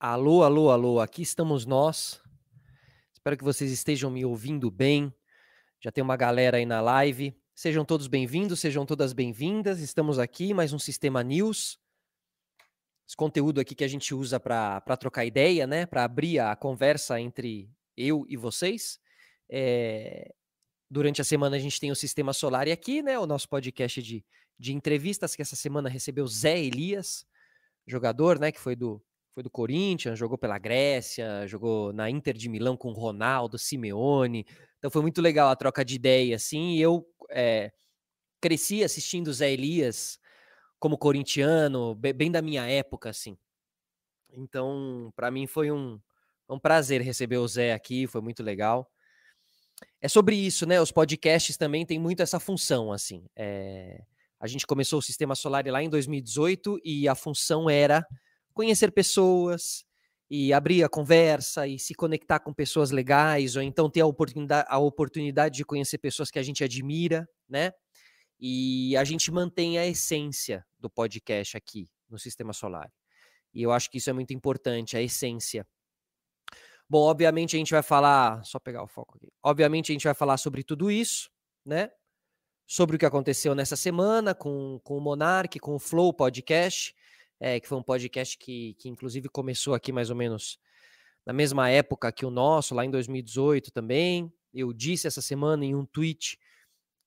Alô, alô, alô, aqui estamos nós. Espero que vocês estejam me ouvindo bem. Já tem uma galera aí na live. Sejam todos bem-vindos, sejam todas bem-vindas. Estamos aqui, mais um Sistema News. Esse conteúdo aqui que a gente usa para trocar ideia, né? Para abrir a conversa entre eu e vocês. É... Durante a semana a gente tem o Sistema Solar e aqui, né? O nosso podcast de, de entrevistas, que essa semana recebeu Zé Elias, jogador, né? Que foi do, foi do Corinthians, jogou pela Grécia, jogou na Inter de Milão com Ronaldo, Simeone. Então foi muito legal a troca de ideia, assim. E eu é, cresci assistindo Zé Elias como corintiano, bem da minha época, assim. Então, para mim foi um, um prazer receber o Zé aqui, foi muito legal. É sobre isso, né? Os podcasts também têm muito essa função, assim. É, a gente começou o Sistema Solar lá em 2018 e a função era conhecer pessoas e abrir a conversa e se conectar com pessoas legais, ou então ter a oportunidade, a oportunidade de conhecer pessoas que a gente admira, né? E a gente mantém a essência do podcast aqui no Sistema Solar. E eu acho que isso é muito importante, a essência. Bom, obviamente a gente vai falar, só pegar o foco aqui. Obviamente a gente vai falar sobre tudo isso, né? Sobre o que aconteceu nessa semana com, com o Monark, com o Flow Podcast, é, que foi um podcast que, que inclusive começou aqui mais ou menos na mesma época que o nosso, lá em 2018 também. Eu disse essa semana em um tweet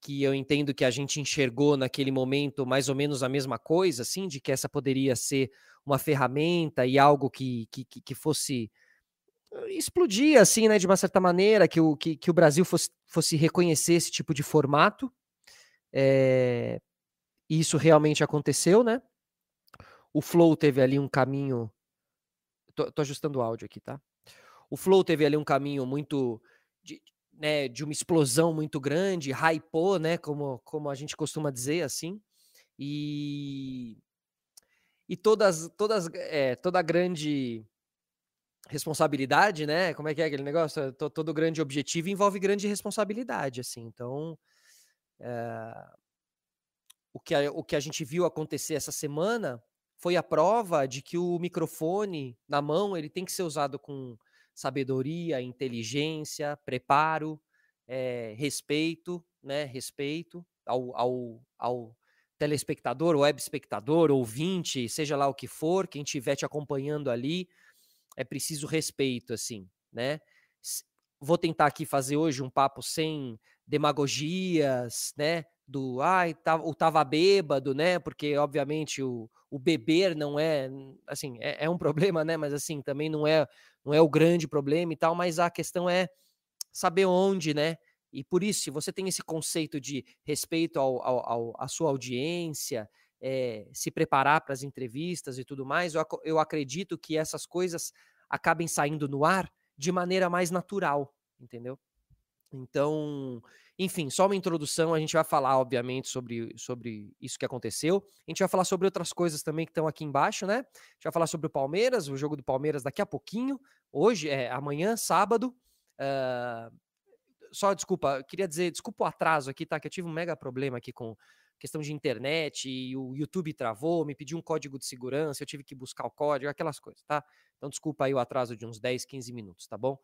que eu entendo que a gente enxergou naquele momento mais ou menos a mesma coisa, assim, de que essa poderia ser uma ferramenta e algo que, que, que fosse eh, explodir, assim, né, de uma certa maneira, que o, que, que o Brasil fosse, fosse reconhecer esse tipo de formato. É, isso realmente aconteceu, né? O Flow teve ali um caminho. Tô, tô ajustando o áudio aqui, tá? O Flow teve ali um caminho muito. De, né, de uma explosão muito grande, hypou, né, como, como a gente costuma dizer assim, e, e todas, todas, é, toda grande responsabilidade, né, como é que é aquele negócio, todo, grande objetivo envolve grande responsabilidade, assim, então é, o, que a, o que a gente viu acontecer essa semana foi a prova de que o microfone na mão ele tem que ser usado com sabedoria, inteligência, preparo, é, respeito, né? Respeito ao, ao, ao telespectador, web espectador, ouvinte, seja lá o que for, quem estiver te acompanhando ali, é preciso respeito, assim, né? Vou tentar aqui fazer hoje um papo sem demagogias, né? Do ai, tá, o tava bêbado, né? Porque, obviamente, o, o beber não é assim, é, é, um problema, né? Mas assim, também não é não é o grande problema e tal, mas a questão é saber onde, né? E por isso, se você tem esse conceito de respeito ao, ao, ao à sua audiência, é, se preparar para as entrevistas e tudo mais, eu, eu acredito que essas coisas acabem saindo no ar de maneira mais natural, entendeu? Então, enfim, só uma introdução. A gente vai falar, obviamente, sobre, sobre isso que aconteceu. A gente vai falar sobre outras coisas também que estão aqui embaixo, né? A gente vai falar sobre o Palmeiras, o jogo do Palmeiras daqui a pouquinho. Hoje, é amanhã, sábado. Uh, só desculpa, queria dizer, desculpa o atraso aqui, tá? Que eu tive um mega problema aqui com questão de internet e o YouTube travou, me pediu um código de segurança, eu tive que buscar o código, aquelas coisas, tá? Então, desculpa aí o atraso de uns 10, 15 minutos, tá bom?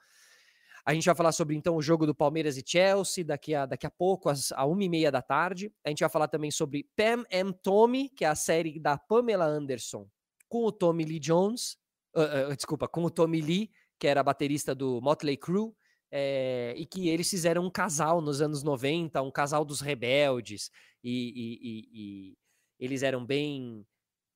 A gente vai falar sobre então o jogo do Palmeiras e Chelsea daqui a, daqui a pouco, às, uma e meia da tarde. A gente vai falar também sobre Pam and Tommy, que é a série da Pamela Anderson com o Tommy Lee Jones, uh, uh, desculpa, com o Tommy Lee, que era baterista do Motley Crue, é, e que eles fizeram um casal nos anos 90, um casal dos rebeldes, e, e, e, e eles eram bem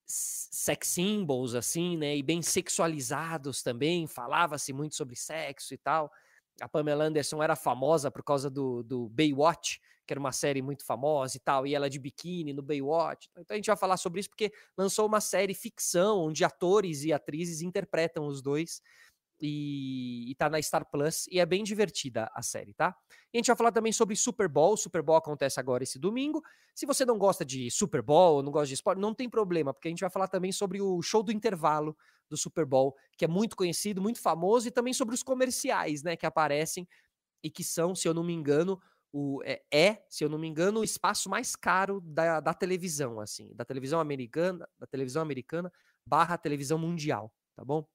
sex symbols, assim, né, e bem sexualizados também, falava-se muito sobre sexo e tal a Pamela Anderson era famosa por causa do, do Baywatch, que era uma série muito famosa e tal, e ela de biquíni no Baywatch. Então a gente vai falar sobre isso porque lançou uma série ficção onde atores e atrizes interpretam os dois e, e tá na Star Plus e é bem divertida a série, tá? E a gente vai falar também sobre Super Bowl. Super Bowl acontece agora esse domingo. Se você não gosta de Super Bowl, não gosta de esporte, não tem problema, porque a gente vai falar também sobre o show do intervalo do Super Bowl, que é muito conhecido, muito famoso, e também sobre os comerciais, né, que aparecem e que são, se eu não me engano, o, é, é, se eu não me engano, o espaço mais caro da, da televisão, assim, da televisão americana, da televisão americana barra televisão mundial, tá bom?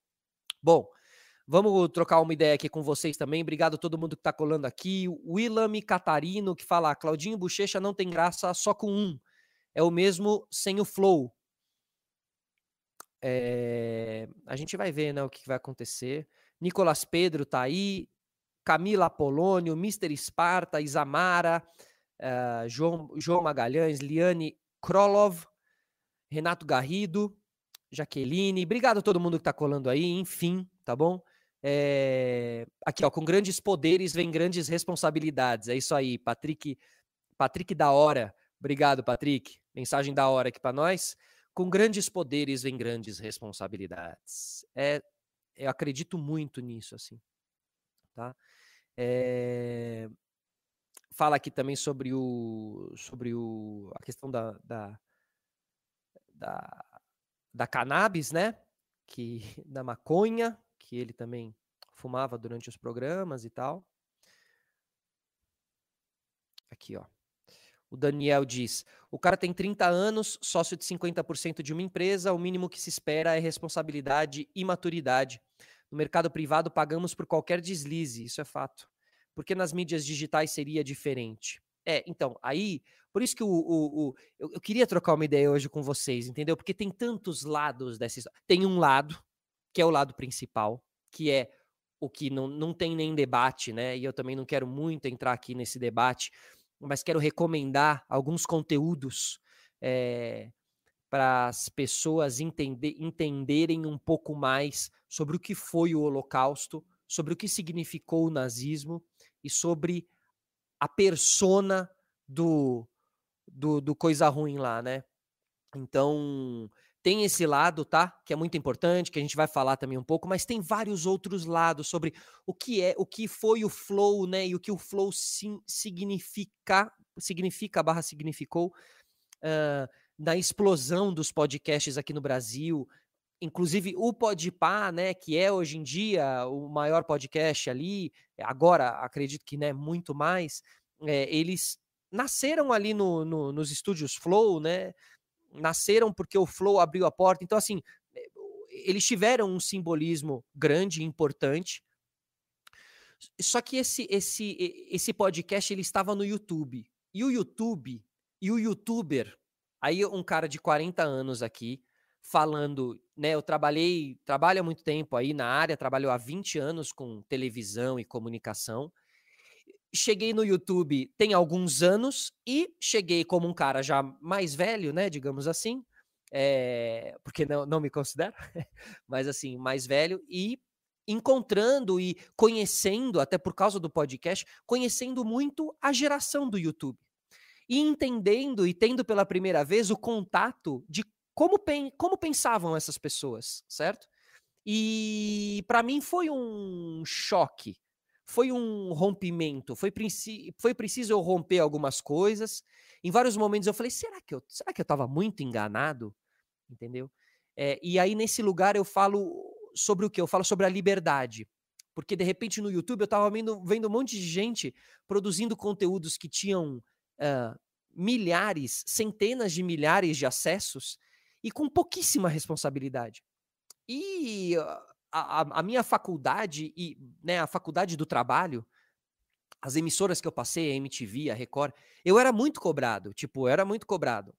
Bom, vamos trocar uma ideia aqui com vocês também. Obrigado a todo mundo que está colando aqui. O Willam Catarino, que fala: Claudinho Bochecha não tem graça só com um. É o mesmo sem o flow. É, a gente vai ver né, o que vai acontecer. Nicolas Pedro tá aí, Camila Apolônio, Mr. Esparta, Isamara, uh, João, João Magalhães, Liane Krolov, Renato Garrido, Jaqueline. Obrigado a todo mundo que tá colando aí, enfim, tá bom? É, aqui, ó, com grandes poderes vem grandes responsabilidades. É isso aí, Patrick, Patrick da hora. Obrigado, Patrick. Mensagem da hora aqui para nós. Com grandes poderes vem grandes responsabilidades. É, eu acredito muito nisso, assim. Tá? É, fala aqui também sobre o sobre o a questão da, da, da, da cannabis, né? Que da maconha, que ele também fumava durante os programas e tal. Aqui, ó. O Daniel diz: o cara tem 30 anos, sócio de 50% de uma empresa, o mínimo que se espera é responsabilidade e maturidade. No mercado privado, pagamos por qualquer deslize, isso é fato. Porque nas mídias digitais seria diferente. É, então, aí, por isso que o, o, o eu, eu, queria trocar uma ideia hoje com vocês, entendeu? Porque tem tantos lados dessa história. Tem um lado, que é o lado principal, que é o que não, não tem nem debate, né? E eu também não quero muito entrar aqui nesse debate, mas quero recomendar alguns conteúdos é, para as pessoas entender, entenderem um pouco mais sobre o que foi o Holocausto, sobre o que significou o nazismo e sobre a persona do, do, do coisa ruim lá, né? Então, tem esse lado, tá? Que é muito importante, que a gente vai falar também um pouco, mas tem vários outros lados sobre o que é, o que foi o flow, né? E o que o flow sim, significa, significa barra significou uh, na explosão dos podcasts aqui no Brasil. Inclusive o Podpah, né, que é hoje em dia o maior podcast ali, agora acredito que né, muito mais, é, eles nasceram ali no, no, nos estúdios Flow, né? Nasceram porque o Flow abriu a porta. Então, assim, eh, eles tiveram um simbolismo grande, importante. Só que esse, esse, esse podcast ele estava no YouTube. E o YouTube, e o youtuber, aí um cara de 40 anos aqui, falando, né? Eu trabalhei, trabalho há muito tempo aí na área, trabalho há 20 anos com televisão e comunicação cheguei no YouTube tem alguns anos e cheguei como um cara já mais velho, né, digamos assim, é, porque não, não me considero, mas assim, mais velho e encontrando e conhecendo, até por causa do podcast, conhecendo muito a geração do YouTube e entendendo e tendo pela primeira vez o contato de como, pen, como pensavam essas pessoas, certo? E para mim foi um choque foi um rompimento, foi, foi preciso eu romper algumas coisas. Em vários momentos eu falei, será que eu, será que eu estava muito enganado? Entendeu? É, e aí nesse lugar eu falo sobre o que? Eu falo sobre a liberdade. Porque de repente no YouTube eu estava vendo, vendo um monte de gente produzindo conteúdos que tinham uh, milhares, centenas de milhares de acessos e com pouquíssima responsabilidade. E uh, a, a, minha faculdade e né, a faculdade do trabalho, as emissoras que eu passei, a MTV, a Record, eu era muito cobrado, tipo, eu era muito cobrado.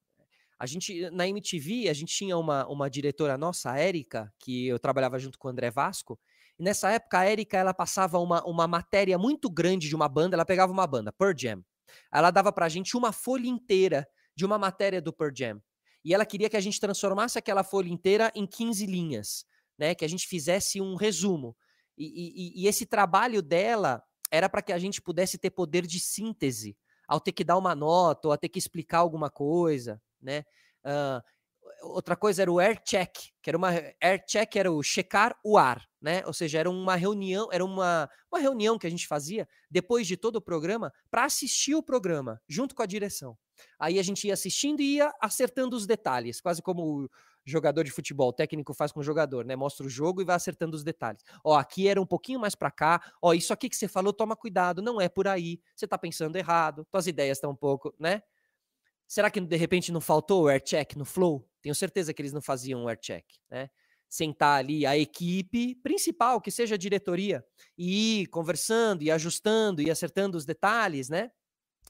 A gente, na MTV, a gente tinha uma, uma diretora nossa, a Érica, que eu trabalhava junto com o André Vasco, e nessa época a Érica, ela passava uma, uma matéria muito grande de uma banda, ela pegava uma banda, Pearl Jam, ela dava pra gente uma folha inteira de uma matéria do Pearl Jam, e ela queria que a gente transformasse aquela folha inteira em 15 linhas né? Que a gente fizesse um resumo. E, e, e esse trabalho dela era para que a gente pudesse ter poder de síntese ao ter que dar uma nota ou a ter que explicar alguma coisa, né? Uh, outra coisa era o air check, que era uma air check era o checar o ar, né? Ou seja, era uma reunião, era uma, uma reunião que a gente fazia depois de todo o programa para assistir o programa junto com a direção. Aí a gente ia assistindo e ia acertando os detalhes, quase como jogador de futebol, o técnico faz com o jogador, né? Mostra o jogo e vai acertando os detalhes. Ó, aqui era um pouquinho mais para cá. Ó, isso aqui que você falou, toma cuidado, não é por aí. Você tá pensando errado, tuas ideias estão um pouco, né? Será que de repente não faltou o air check no flow? Tenho certeza que eles não faziam o air check, né? sentar ali a equipe principal, que seja a diretoria, e ir conversando e ajustando e acertando os detalhes, né?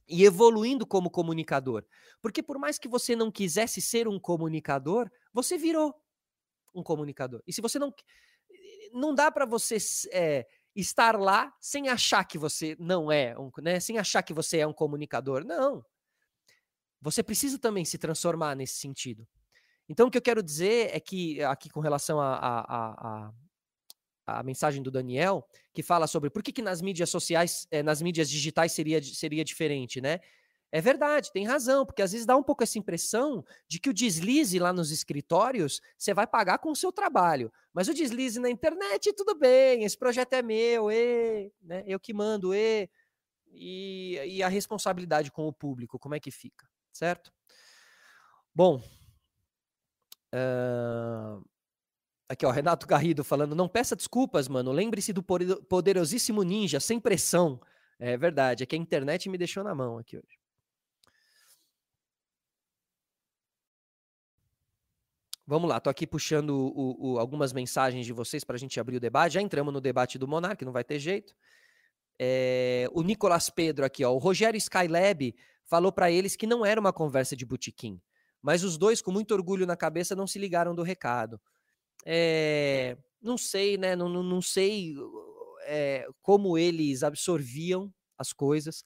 E evoluindo como comunicador. Porque por mais que você não quisesse ser um comunicador, você virou um comunicador. E se você não. Não dá para você é, estar lá sem achar que você não é, um, né? Sem achar que você é um comunicador. Não. Você precisa também se transformar nesse sentido. Então, o que eu quero dizer é que, aqui com relação a, a, a, a, mensagem do Daniel, que fala sobre por que, que nas mídias sociais, é, nas mídias digitais seria, seria diferente, né? É verdade, tem razão, porque às vezes dá um pouco essa impressão de que o deslize lá nos escritórios você vai pagar com o seu trabalho. Mas o deslize na internet, tudo bem, esse projeto é meu, e, né, eu que mando, e, e, e a responsabilidade com o público, como é que fica, certo? Bom, Uh, aqui, ó, Renato Garrido falando: não peça desculpas, mano. Lembre-se do poderosíssimo ninja, sem pressão. É verdade, é que a internet me deixou na mão aqui hoje. Vamos lá, tô aqui puxando o, o, algumas mensagens de vocês para a gente abrir o debate. Já entramos no debate do Monark, não vai ter jeito. É, o Nicolas Pedro aqui, ó, o Rogério Skylab falou para eles que não era uma conversa de botequim. Mas os dois, com muito orgulho na cabeça, não se ligaram do recado. É, não sei, né? Não, não, sei é, como eles absorviam as coisas.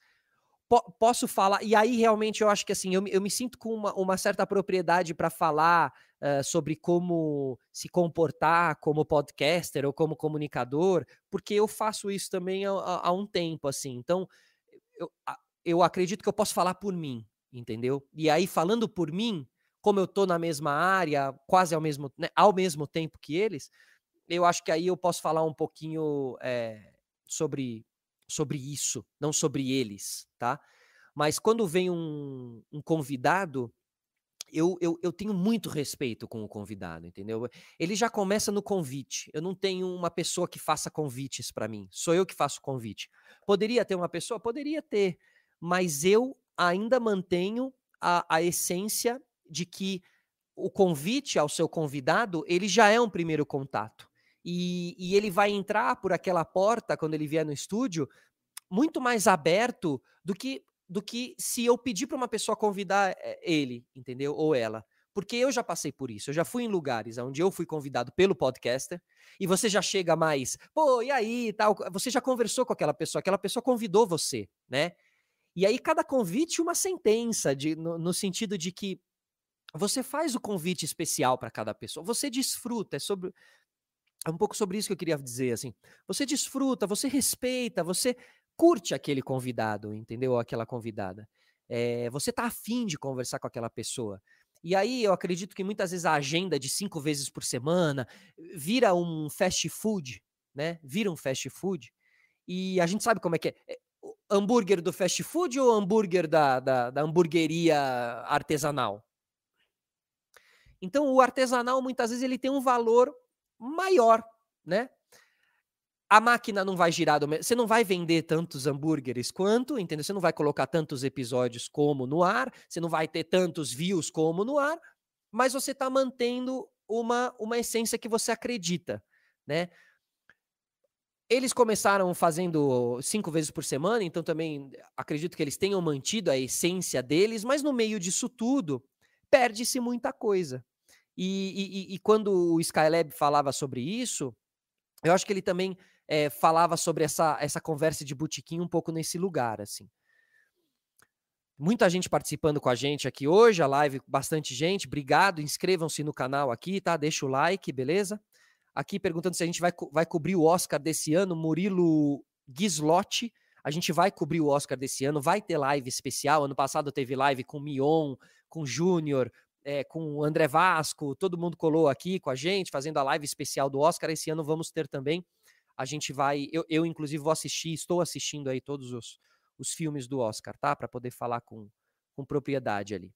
posso falar, e aí realmente eu acho que assim, eu, eu me sinto com uma, uma certa propriedade para falar uh, sobre como se comportar como podcaster ou como comunicador, porque eu faço isso também há, há um tempo, assim. Então, eu, eu acredito que eu posso falar por mim, entendeu? E aí, falando por mim, como eu tô na mesma área, quase ao mesmo, né, ao mesmo tempo que eles, eu acho que aí eu posso falar um pouquinho é, sobre, sobre isso, não sobre eles, tá? Mas quando vem um, um convidado, eu, eu, eu, tenho muito respeito com o convidado, entendeu? Ele já começa no convite. Eu não tenho uma pessoa que faça convites para mim. Sou eu que faço convite. Poderia ter uma pessoa? Poderia ter. Mas eu ainda mantenho a, a essência de que o convite ao seu convidado, ele já é um primeiro contato. E, e, ele vai entrar por aquela porta, quando ele vier no estúdio, muito mais aberto do que, do que se eu pedir para uma pessoa convidar eh, ele, entendeu? Ou ela. Porque eu já passei por isso. Eu já fui em lugares onde eu fui convidado pelo podcaster e você já chega mais, pô, e aí, tal. Você já conversou com aquela pessoa, aquela pessoa convidou você, né? E aí, cada convite, uma sentença, de, no, no sentido de que você faz o convite especial para cada pessoa, você desfruta, é sobre. É um pouco sobre isso que eu queria dizer, assim. Você desfruta, você respeita, você curte aquele convidado, entendeu? Aquela convidada. É, você tá afim de conversar com aquela pessoa. E aí eu acredito que muitas vezes a agenda de cinco vezes por semana vira um fast food, né? Vira um fast food. E a gente sabe como é que é. é hambúrguer do fast food ou hambúrguer da, da, da hamburgueria artesanal? Então, o artesanal, muitas vezes, ele tem um valor maior, né? A máquina não vai girar, do... você não vai vender tantos hambúrgueres quanto, entendeu? Você não vai colocar tantos episódios como no ar, você não vai ter tantos views como no ar, mas você está mantendo uma, uma essência que você acredita, né? Eles começaram fazendo cinco vezes por semana, então também acredito que eles tenham mantido a essência deles, mas no meio disso tudo, perde-se muita coisa. E, e, e, quando o Skylab falava sobre isso, eu acho que ele também é, falava sobre essa, essa conversa de botequim um pouco nesse lugar, assim. Muita gente participando com a gente aqui hoje, a live, bastante gente. Obrigado, inscrevam-se no canal aqui, tá? Deixa o like, beleza? aqui perguntando se a gente vai, vai cobrir o Oscar desse ano, Murilo Gislotti. A gente vai cobrir o Oscar desse ano, vai ter live especial. Ano passado teve live com Mion, com Júnior, é, com o André Vasco, todo mundo colou aqui com a gente, fazendo a live especial do Oscar. Esse ano vamos ter também. A gente vai, eu, eu inclusive vou assistir, estou assistindo aí todos os, os filmes do Oscar, tá? Para poder falar com, com propriedade ali.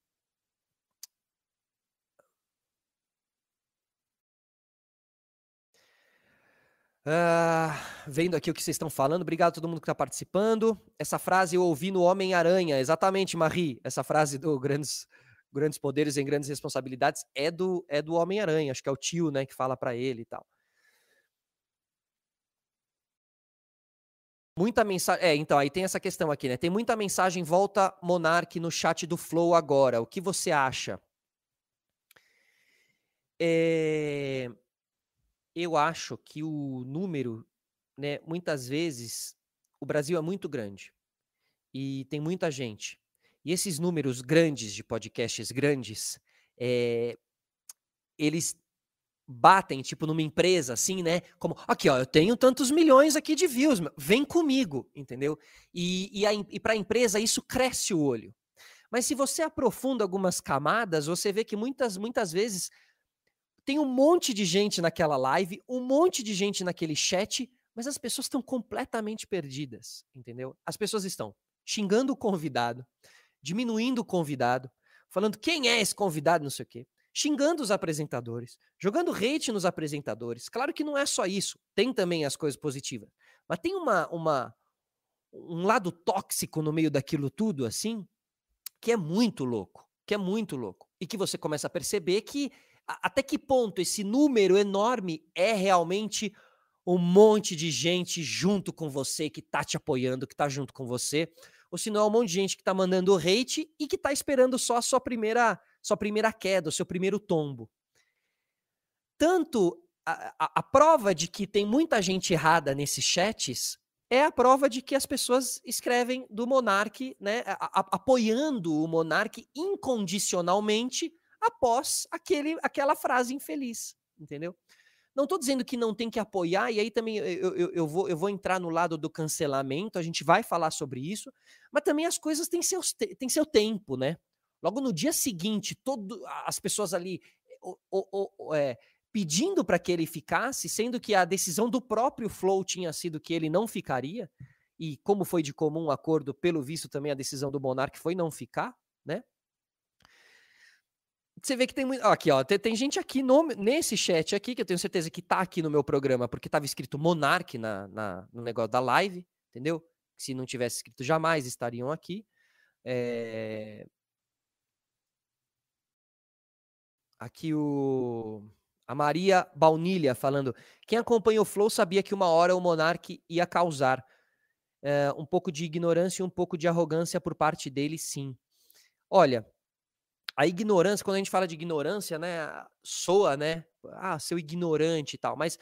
Uh, vendo aqui o que vocês estão falando, obrigado a todo mundo que está participando. Essa frase eu ouvi no Homem-Aranha, exatamente, Marie, essa frase do Grandes, grandes poderes em grandes responsabilidades é do é do Homem-Aranha, acho que é o tio, né, que fala para ele e tal. Muita mensagem. É, então, aí tem essa questão aqui, né? Tem muita mensagem. Volta Monark no chat do Flow agora. O que você acha? É... Eu acho que o número, né? Muitas vezes, o Brasil é muito grande e tem muita gente. E esses números grandes de podcasts grandes, é... eles batem, tipo, numa empresa, assim, né? Como, aqui, ó, eu tenho tantos milhões aqui de views, vem comigo, entendeu? E, e, e para a empresa isso cresce o olho. Mas se você aprofunda algumas camadas, você vê que muitas, muitas vezes tem um monte de gente naquela live, um monte de gente naquele chat, mas as pessoas estão completamente perdidas, entendeu? As pessoas estão xingando o convidado, diminuindo o convidado, falando quem é esse convidado, não sei o quê xingando os apresentadores, jogando hate nos apresentadores. Claro que não é só isso, tem também as coisas positivas, mas tem uma, uma um lado tóxico no meio daquilo tudo assim, que é muito louco, que é muito louco. E que você começa a perceber que até que ponto esse número enorme é realmente um monte de gente junto com você, que tá te apoiando, que tá junto com você, ou se não é um monte de gente que tá mandando hate e que tá esperando só a sua primeira sua primeira queda, o seu primeiro tombo. Tanto a, a, a prova de que tem muita gente errada nesses chats é a prova de que as pessoas escrevem do monarque, né, a, apoiando o monarque incondicionalmente após aquele, aquela frase infeliz, entendeu? Não estou dizendo que não tem que apoiar, e aí também eu, eu, eu, vou, eu vou entrar no lado do cancelamento, a gente vai falar sobre isso, mas também as coisas têm, seus, têm seu tempo, né? Logo no dia seguinte, todo, as pessoas ali o, o, o, é, pedindo para que ele ficasse, sendo que a decisão do próprio Flow tinha sido que ele não ficaria, e como foi de comum acordo, pelo visto também a decisão do Monark foi não ficar, né? Você vê que tem muito. Aqui, ó, tem, tem, gente aqui no, nesse chat aqui, que eu tenho certeza que tá aqui no meu programa, porque estava escrito Monark na, na, no negócio da live, entendeu? Se não tivesse escrito, jamais estariam aqui. É, Aqui o. A Maria Baunilha falando. Quem acompanha o Flow sabia que uma hora o Monark ia causar. É, um pouco de ignorância e um pouco de arrogância por parte dele, sim. Olha, a ignorância, quando a gente fala de ignorância, né, soa, né? Ah, seu ignorante e tal, mas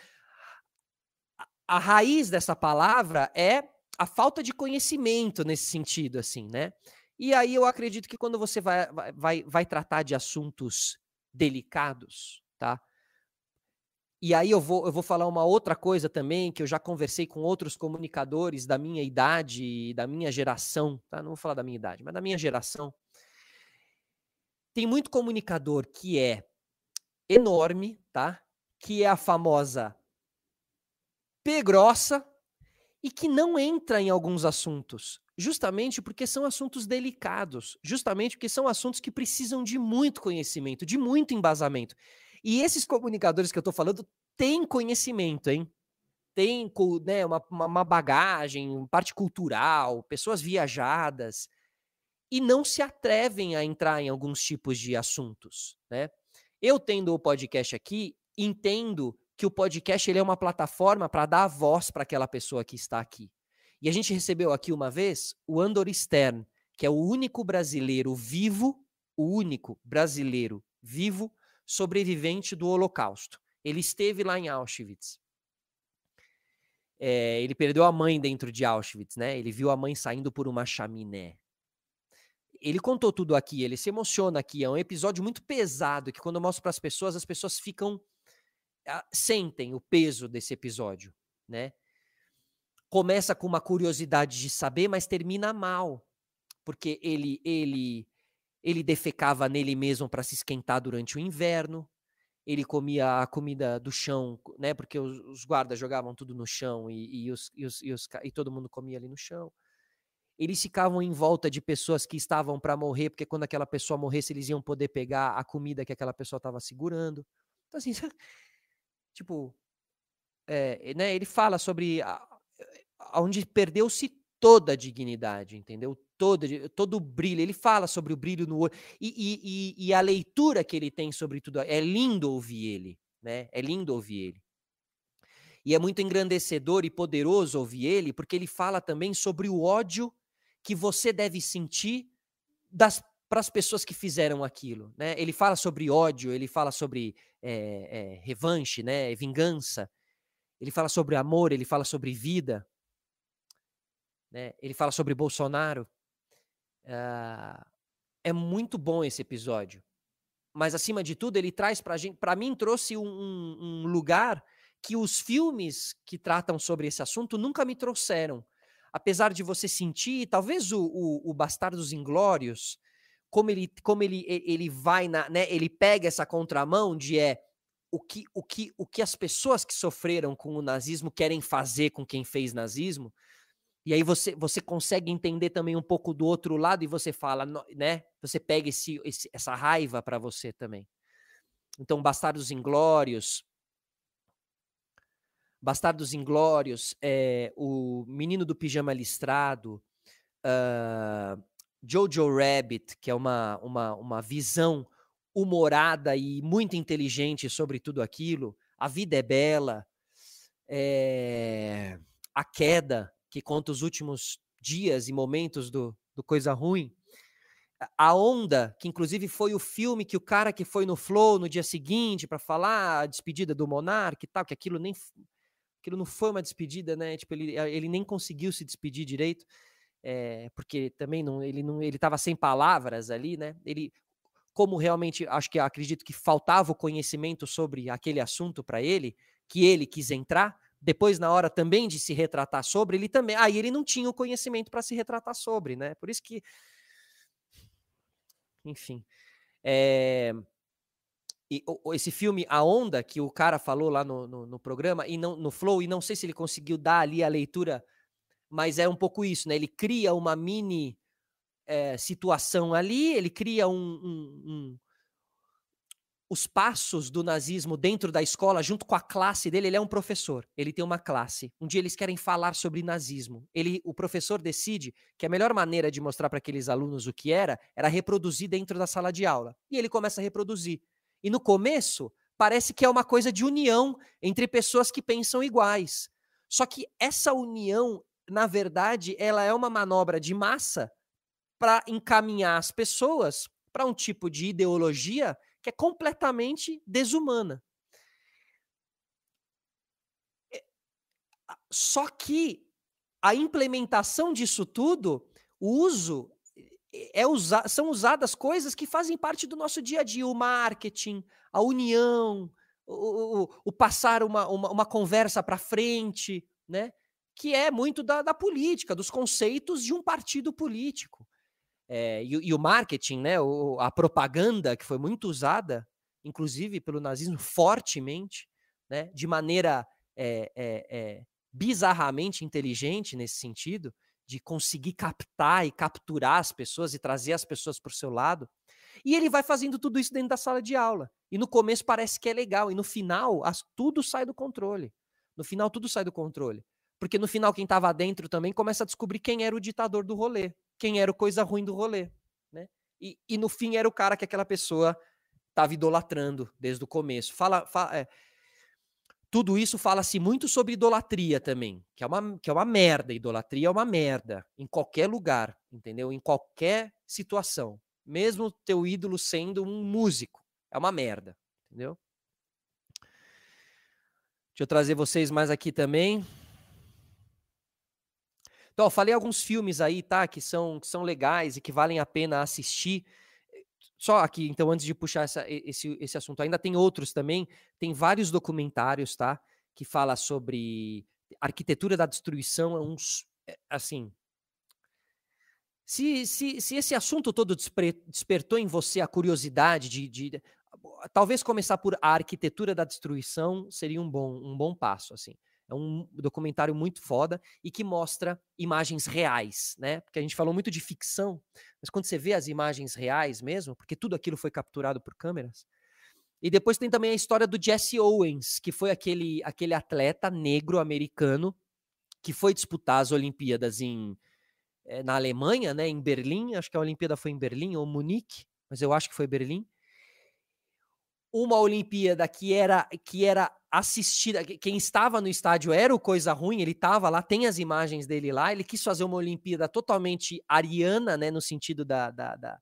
a, raiz dessa palavra é a falta de conhecimento nesse sentido, assim, né? E aí eu acredito que quando você vai, vai, vai tratar de assuntos delicados, tá? E aí eu vou, eu vou falar uma outra coisa também, que eu já conversei com outros comunicadores da minha idade, da minha geração, tá? Não vou falar da minha idade, mas da minha geração. Tem muito comunicador que é enorme, tá? Que é a famosa P grossa e que não entra em alguns assuntos justamente porque são assuntos delicados, justamente porque são assuntos que precisam de muito conhecimento, de muito embasamento. E esses comunicadores que eu estou falando têm conhecimento, hein? Tem né, uma, uma bagagem, parte cultural, pessoas viajadas, e não se atrevem a entrar em alguns tipos de assuntos, né? Eu tendo o podcast aqui, entendo que o podcast ele é uma plataforma para dar voz para aquela pessoa que está aqui. E a gente recebeu aqui uma vez o Andor Stern, que é o único brasileiro vivo, o único brasileiro vivo sobrevivente do Holocausto. Ele esteve lá em Auschwitz. É, ele perdeu a mãe dentro de Auschwitz, né? Ele viu a mãe saindo por uma chaminé. Ele contou tudo aqui, ele se emociona aqui. É um episódio muito pesado que quando eu mostro para as pessoas, as pessoas ficam ah, sentem o peso desse episódio, né? começa com uma curiosidade de saber, mas termina mal, porque ele ele ele defecava nele mesmo para se esquentar durante o inverno. Ele comia a comida do chão, né? Porque os, os guardas jogavam tudo no chão e, e, os, e, os, e, os, e todo mundo comia ali no chão. Eles ficavam em volta de pessoas que estavam para morrer, porque quando aquela pessoa morresse, eles iam poder pegar a comida que aquela pessoa estava segurando. Então, assim, tipo, é, né, ele fala sobre a, onde perdeu-se toda a dignidade, entendeu? todo, todo o brilho. Ele fala sobre o brilho no olho. E, e, e, a leitura que ele tem sobre tudo. É lindo ouvir ele. Né? É lindo ouvir ele. E é muito engrandecedor e poderoso ouvir ele, porque ele fala também sobre o ódio que você deve sentir para as pessoas que fizeram aquilo. Né? Ele fala sobre ódio, ele fala sobre é, é, revanche, né? vingança. Ele fala sobre amor, ele fala sobre vida. Né? Ele fala sobre Bolsonaro. Uh, é muito bom esse episódio. Mas, acima de tudo, ele traz para gente, para mim, trouxe um, um, lugar que os filmes que tratam sobre esse assunto nunca me trouxeram. Apesar de você sentir, talvez o, o, o Bastardos Inglórios, como ele, como ele, ele vai na, né, ele pega essa contramão de é o que, o que, o que as pessoas que sofreram com o nazismo querem fazer com quem fez nazismo. E aí você, você consegue entender também um pouco do outro lado e você fala, né? Você pega esse, esse essa raiva para você também. Então, Bastardos Inglórios, Bastardos Inglórios, é, o Menino do Pijama Listrado, uh, Jojo Rabbit, que é uma, uma, uma visão humorada e muito inteligente sobre tudo aquilo, A Vida é Bela, é, A Queda, que conta os últimos dias e momentos do, do Coisa Ruim, a Onda, que inclusive foi o filme que o cara que foi no Flow no dia seguinte para falar a despedida do Monark e tal, que aquilo nem aquilo não foi uma despedida, né? Tipo, ele, eh, ele nem conseguiu se despedir direito, é, porque também não, ele não, ele estava sem palavras ali, né? Ele, como realmente, acho que acredito que faltava o conhecimento sobre aquele assunto para ele, que ele quis entrar. Depois, na hora também de se retratar sobre, ele também. Aí ele não tinha o conhecimento para se retratar sobre, né? Por isso que. Enfim. É, e, esse filme A Onda, que o cara falou lá no, no, no, programa, e não, no Flow, e não sei se ele conseguiu dar ali a leitura, mas é um pouco isso, né? Ele cria uma mini é, situação ali, ele cria um, um, um, os passos do nazismo dentro da escola, junto com a classe dele. Ele é um professor, ele tem uma classe. Um dia eles querem falar sobre nazismo. Ele, o professor decide que a melhor maneira de mostrar para aqueles alunos o que era era reproduzir dentro da sala de aula. E ele começa a reproduzir. E no começo, parece que é uma coisa de união entre pessoas que pensam iguais. Só que essa união, na verdade, ela é uma manobra de massa para encaminhar as pessoas para um tipo de ideologia que é completamente desumana. Só que a implementação disso tudo, o uso é usa, são usadas coisas que fazem parte do nosso dia a dia, o marketing, a união, o, o, o passar uma, uma, uma conversa para frente, né? que é muito da, da, política, dos conceitos de um partido político. É, e, e, o marketing, né, o, a propaganda, que foi muito usada, inclusive pelo nazismo, fortemente, né, de maneira é, é, bizarramente inteligente nesse sentido, de conseguir captar e capturar as pessoas e trazer as pessoas para o seu lado. E ele vai fazendo tudo isso dentro da sala de aula. E no começo parece que é legal, e no final as, tudo sai do controle. No final tudo sai do controle. Porque no final quem estava dentro também começa a descobrir quem era o ditador do rolê, quem era o coisa ruim do rolê. Né? E, e no fim era o cara que aquela pessoa estava idolatrando desde o começo. Fala, fala é, tudo isso fala-se muito sobre idolatria também, que é, uma, que é uma merda. Idolatria é uma merda em qualquer lugar, entendeu? Em qualquer situação. Mesmo teu ídolo sendo um músico, é uma merda, entendeu? Deixa eu trazer vocês mais aqui também. Então, falei alguns filmes aí, tá? Que são, que são legais e que valem a pena assistir. Só aqui, então, antes de puxar essa, esse, esse assunto, ainda tem outros também. Tem vários documentários, tá? Que fala sobre arquitetura da destruição. É uns, é, assim. Se, se, se esse assunto todo despertou em você a curiosidade de, de, talvez começar por a arquitetura da destruição seria um bom, um bom passo, assim. É um documentário muito foda e que mostra imagens reais, né? Porque a gente falou muito de ficção, mas quando você vê as imagens reais mesmo, porque tudo aquilo foi capturado por câmeras. E depois tem também a história do Jesse Owens, que foi aquele, aquele atleta negro americano que foi disputar as Olimpíadas em é, na Alemanha, né, em Berlim, acho que a Olimpíada foi em Berlim ou Munique, mas eu acho que foi Berlim. Uma Olimpíada que era que era assistida, quem estava no estádio era o Coisa Ruim, ele estava lá, tem as imagens dele lá, ele quis fazer uma Olimpíada totalmente ariana, né, no sentido da, da, da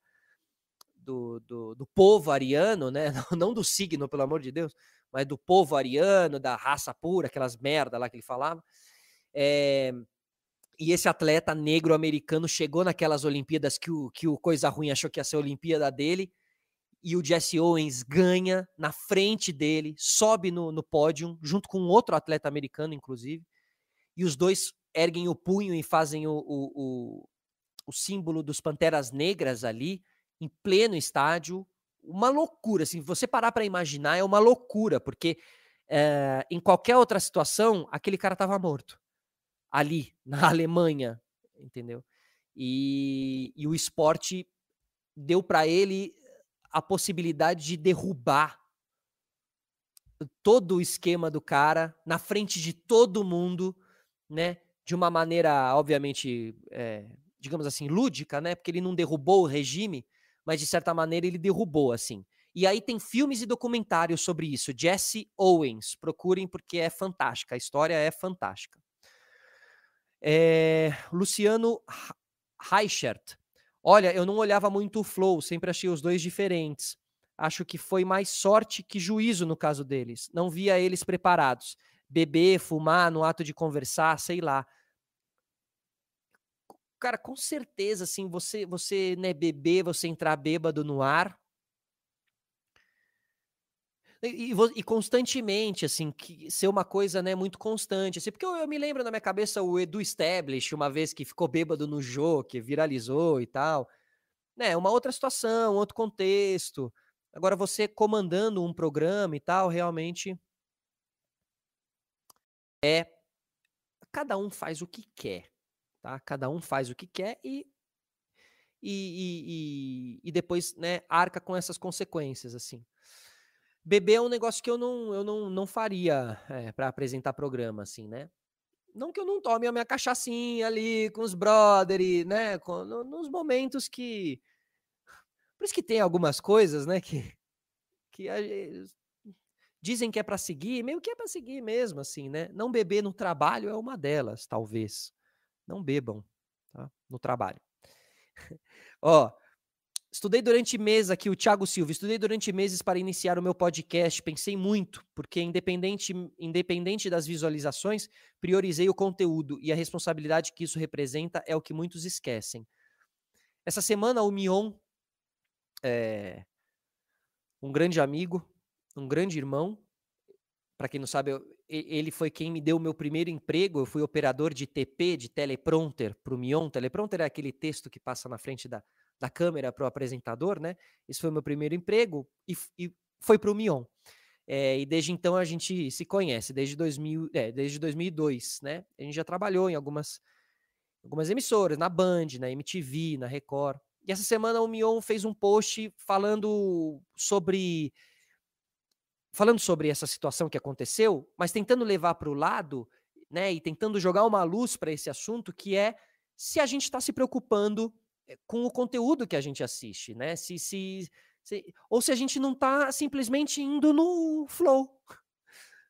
do, do, do, povo ariano, né, não do signo, pelo amor de Deus, mas do povo ariano, da raça pura, aquelas merda lá que ele falava. É, e esse atleta negro americano chegou naquelas Olimpíadas que o, que o Coisa Ruim achou que ia ser a Olimpíada dele, e o Jesse Owens ganha na frente dele, sobe no, no pódio, junto com outro atleta americano, inclusive, e os dois erguem o punho e fazem o, o, o, o símbolo dos Panteras Negras ali, em pleno estádio. Uma loucura, assim, você parar para imaginar é uma loucura, porque é, em qualquer outra situação, aquele cara estava morto ali na Alemanha, entendeu? E, e o esporte deu para ele a possibilidade de derrubar todo o esquema do cara na frente de todo mundo, né? De uma maneira, obviamente, é, digamos assim, lúdica, né? Porque ele não derrubou o regime, mas de certa maneira ele derrubou, assim. E aí tem filmes e documentários sobre isso. Jesse Owens, procurem porque é fantástica, a história é fantástica. É, Luciano Reichert. Olha, eu não olhava muito o flow, sempre achei os dois diferentes. Acho que foi mais sorte que juízo no caso deles. Não via eles preparados. Beber, fumar no ato de conversar, sei lá. Cara, com certeza, assim, você, você né, beber, você entrar bêbado no ar, e, e, constantemente, assim, que ser uma coisa, né, muito constante, assim, porque eu, eu, me lembro na minha cabeça o Edu Stablish, uma vez que ficou bêbado no jogo, que viralizou e tal, né, uma outra situação, outro contexto, agora você comandando um programa e tal, realmente é, cada um faz o que quer, tá, cada um faz o que quer e e, e, e depois, né, arca com essas consequências, assim. Beber é um negócio que eu não, eu não, não faria é, eh, para apresentar programa, assim, né? Não que eu não tome a minha cachaçinha ali com os brother, né? Com, no, nos momentos que. Por isso que tem algumas coisas, né? Que, que a, dizem que é para seguir, meio que é para seguir mesmo, assim, né? Não beber no trabalho é uma delas, talvez. Não bebam, tá? No trabalho. Ó, Estudei durante meses aqui, o Thiago Silva, estudei durante meses para iniciar o meu podcast, pensei muito, porque independente, independente das visualizações, priorizei o conteúdo e a responsabilidade que isso representa é o que muitos esquecem. Essa semana o Mion, é, um grande amigo, um grande irmão, para quem não sabe, eu, ele foi quem me deu o meu primeiro emprego, eu fui operador de TP, de teleprompter para o Mion. Teleprompter é aquele texto que passa na frente da, da câmera para o apresentador, né? Esse foi o meu primeiro emprego e, e foi para o Mion. É, e desde então a gente se conhece, desde, 2000, é, desde 2002, né? A gente já trabalhou em algumas, algumas emissoras, na Band, na MTV, na Record. E essa semana o Mion fez um post falando sobre falando sobre essa situação que aconteceu, mas tentando levar para o lado, né, e tentando jogar uma luz para esse assunto, que é se a gente está se preocupando com o conteúdo que a gente assiste, né? Se, se, se ou se a gente não está simplesmente indo no flow,